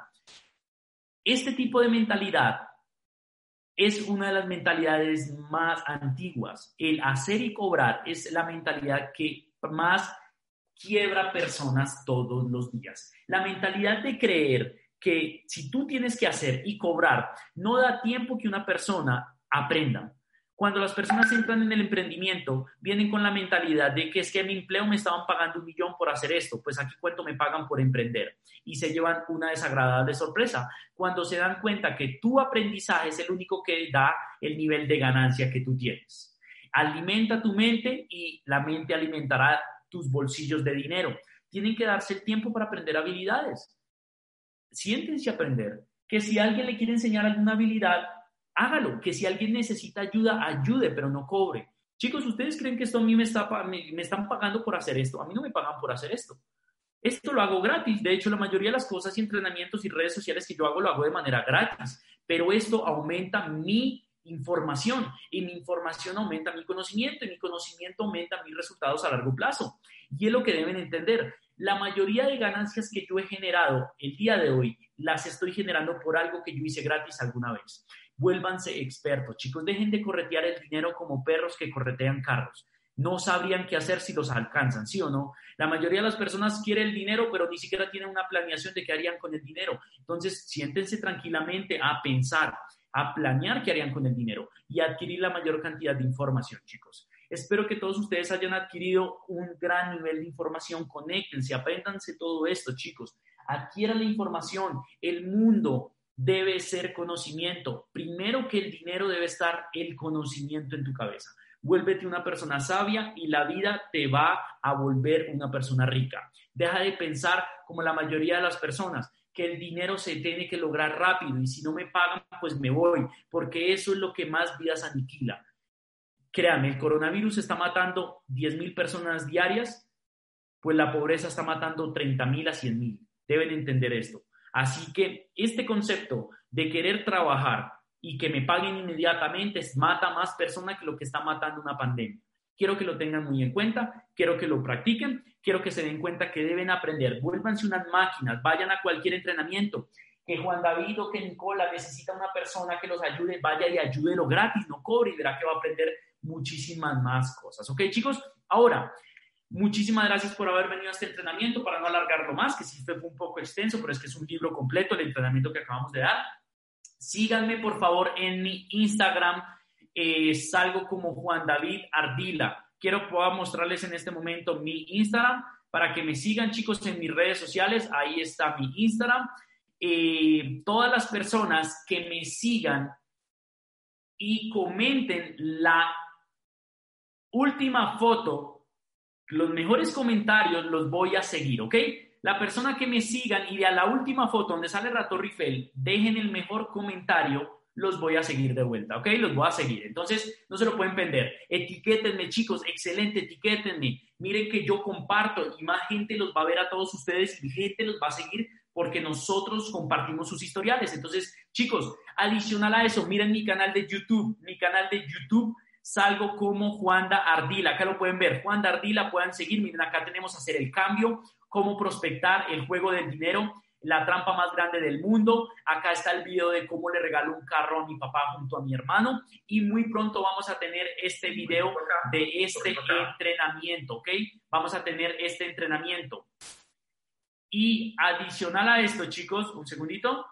Este tipo de mentalidad es una de las mentalidades más antiguas. El hacer y cobrar es la mentalidad que más quiebra personas todos los días. La mentalidad de creer que si tú tienes que hacer y cobrar, no da tiempo que una persona aprenda. Cuando las personas entran en el emprendimiento, vienen con la mentalidad de que es que en mi empleo me estaban pagando un millón por hacer esto, pues aquí cuánto me pagan por emprender. Y se llevan una desagradable sorpresa cuando se dan cuenta que tu aprendizaje es el único que da el nivel de ganancia que tú tienes. Alimenta tu mente y la mente alimentará tus bolsillos de dinero. Tienen que darse el tiempo para aprender habilidades. Siéntense a aprender. Que si alguien le quiere enseñar alguna habilidad, hágalo, que si alguien necesita ayuda, ayude, pero no cobre. Chicos, ¿ustedes creen que esto a mí me, está, están pagando por hacer esto? A mí no me pagan por hacer esto. Esto lo hago gratis. De hecho, la mayoría de las cosas y entrenamientos y redes sociales que yo hago lo hago de manera gratis. Pero esto aumenta mi información y mi información aumenta mi conocimiento y mi conocimiento aumenta mis resultados a largo plazo. Y es lo que deben entender. La mayoría de ganancias que yo he generado el día de hoy las estoy generando por algo que yo hice gratis alguna vez vuélvanse expertos. Chicos, dejen de corretear el dinero como perros que corretean carros. No sabrían qué hacer si los alcanzan, ¿sí o no? La mayoría de las personas quiere el dinero, pero ni siquiera tienen una planeación de qué harían con el dinero. Entonces, siéntense tranquilamente a pensar, a planear qué harían con el dinero y adquirir la mayor cantidad de información, chicos. Espero que todos ustedes hayan adquirido un gran nivel de información. Conéctense, apréndanse todo esto, chicos. Adquieran la información. El mundo debe ser conocimiento. Primero que el dinero debe estar el conocimiento en tu cabeza. Vuélvete una persona sabia y la vida te va a volver una persona rica. Deja de pensar como la mayoría de las personas que el dinero se tiene que lograr rápido y si no me pagan, pues me voy, porque eso es lo que más vidas aniquila. Créanme, el coronavirus está matando 10 mil personas diarias, pues la pobreza está matando 30 mil a 100 mil. Deben entender esto. Así que este concepto de querer trabajar y que me paguen inmediatamente mata más personas que lo que está matando una pandemia. Quiero que lo tengan muy en cuenta, quiero que lo practiquen, quiero que se den cuenta que deben aprender. Vuélvanse unas máquinas, vayan a cualquier entrenamiento. que Juan David o que Nicola necesita una persona que los ayude, vaya y ayúdelo gratis, no cobre y verá que va a aprender muchísimas más cosas. ¿Ok, chicos? Ahora, muchísimas gracias por haber venido a este entrenamiento, para no alargarlo más, que sí fue un poco extenso, pero es que es un libro completo, el entrenamiento que acabamos de dar. Síganme, por favor, en mi Instagram, eh, salgo como Juan David Ardila. Quiero pueda mostrarles en este momento mi Instagram para que me sigan, chicos, en mis redes sociales. Ahí está mi Instagram. Eh, todas las personas que me sigan y comenten la última foto, los mejores comentarios los voy a seguir, ¿ok? La persona que me sigan y a la última foto donde sale Rato Rifel, dejen el mejor comentario, los voy a seguir de vuelta, ¿ok? Los voy a seguir. Entonces, no se lo pueden perder. Etiquétenme, chicos, excelente, etiquétenme. Miren que yo comparto y más gente los va a ver a todos ustedes y gente los va a seguir porque nosotros compartimos sus historiales. Entonces, chicos, adicional a eso, miren mi canal de YouTube, mi canal de YouTube salgo como Juanda Ardila, acá lo pueden ver, Juanda Ardila, puedan seguir, miren, acá tenemos hacer el cambio, cómo prospectar el juego del dinero, la trampa más grande del mundo, acá está el video de cómo le regalo un carro a mi papá junto a mi hermano y muy pronto vamos a tener este video de este entrenamiento, ¿ok? Vamos a tener este entrenamiento. Y adicional a esto, chicos, un segundito.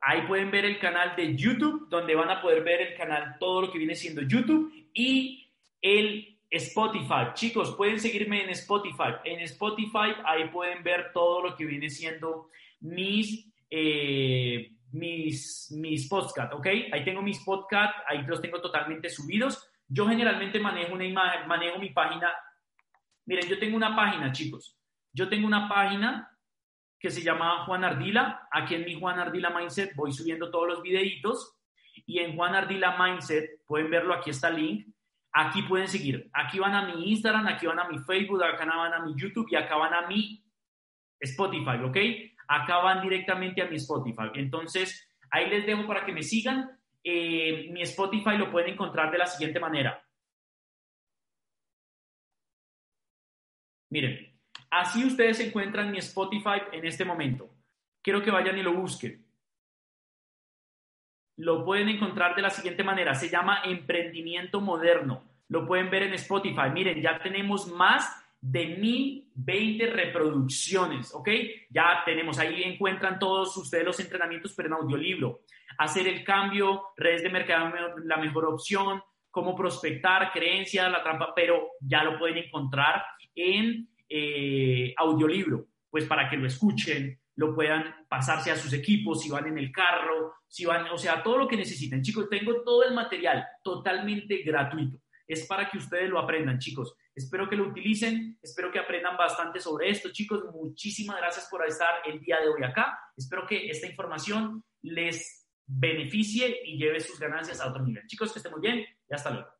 Ahí pueden ver el canal de YouTube, donde van a poder ver el canal, todo lo que viene siendo YouTube y el Spotify. Chicos, pueden seguirme en Spotify. En Spotify ahí pueden ver todo lo que viene siendo mis, eh, mis, mis podcasts, ¿ok? Ahí tengo mis podcasts, ahí los tengo totalmente subidos. Yo generalmente manejo una imagen, manejo mi página Miren, yo tengo una página, chicos. Yo tengo una página que se llama Juan Ardila. Aquí en mi Juan Ardila Mindset voy subiendo todos los videitos. Y en Juan Ardila Mindset, pueden verlo, aquí está el link. Aquí pueden seguir. Aquí van a mi Instagram, aquí van a mi Facebook, acá van a mi YouTube y acá van a mi Spotify, ¿ok? Acá van directamente a mi Spotify. Entonces, ahí les dejo para que me sigan. Eh, mi Spotify lo pueden encontrar de la siguiente manera. Miren, así ustedes encuentran mi Spotify en este momento. Quiero que vayan y lo busquen. Lo pueden encontrar de la siguiente manera. Se llama Emprendimiento Moderno. Lo pueden ver en Spotify. Miren, ya tenemos más de 1020 reproducciones, ¿ok? Ya tenemos, ahí encuentran todos ustedes los entrenamientos, pero en audiolibro. Hacer el cambio, redes de mercado, la mejor opción, cómo prospectar, creencias, la trampa, pero ya lo pueden encontrar en eh, audiolibro, pues para que lo escuchen, lo puedan pasarse a sus equipos, si van en el carro, si van, o sea, todo lo que necesiten. Chicos, tengo todo el material totalmente gratuito. Es para que ustedes lo aprendan, chicos. Espero que lo utilicen, espero que aprendan bastante sobre esto, chicos. Muchísimas gracias por estar el día de hoy acá. Espero que esta información les beneficie y lleve sus ganancias a otro nivel. Chicos, que estén muy bien y hasta luego.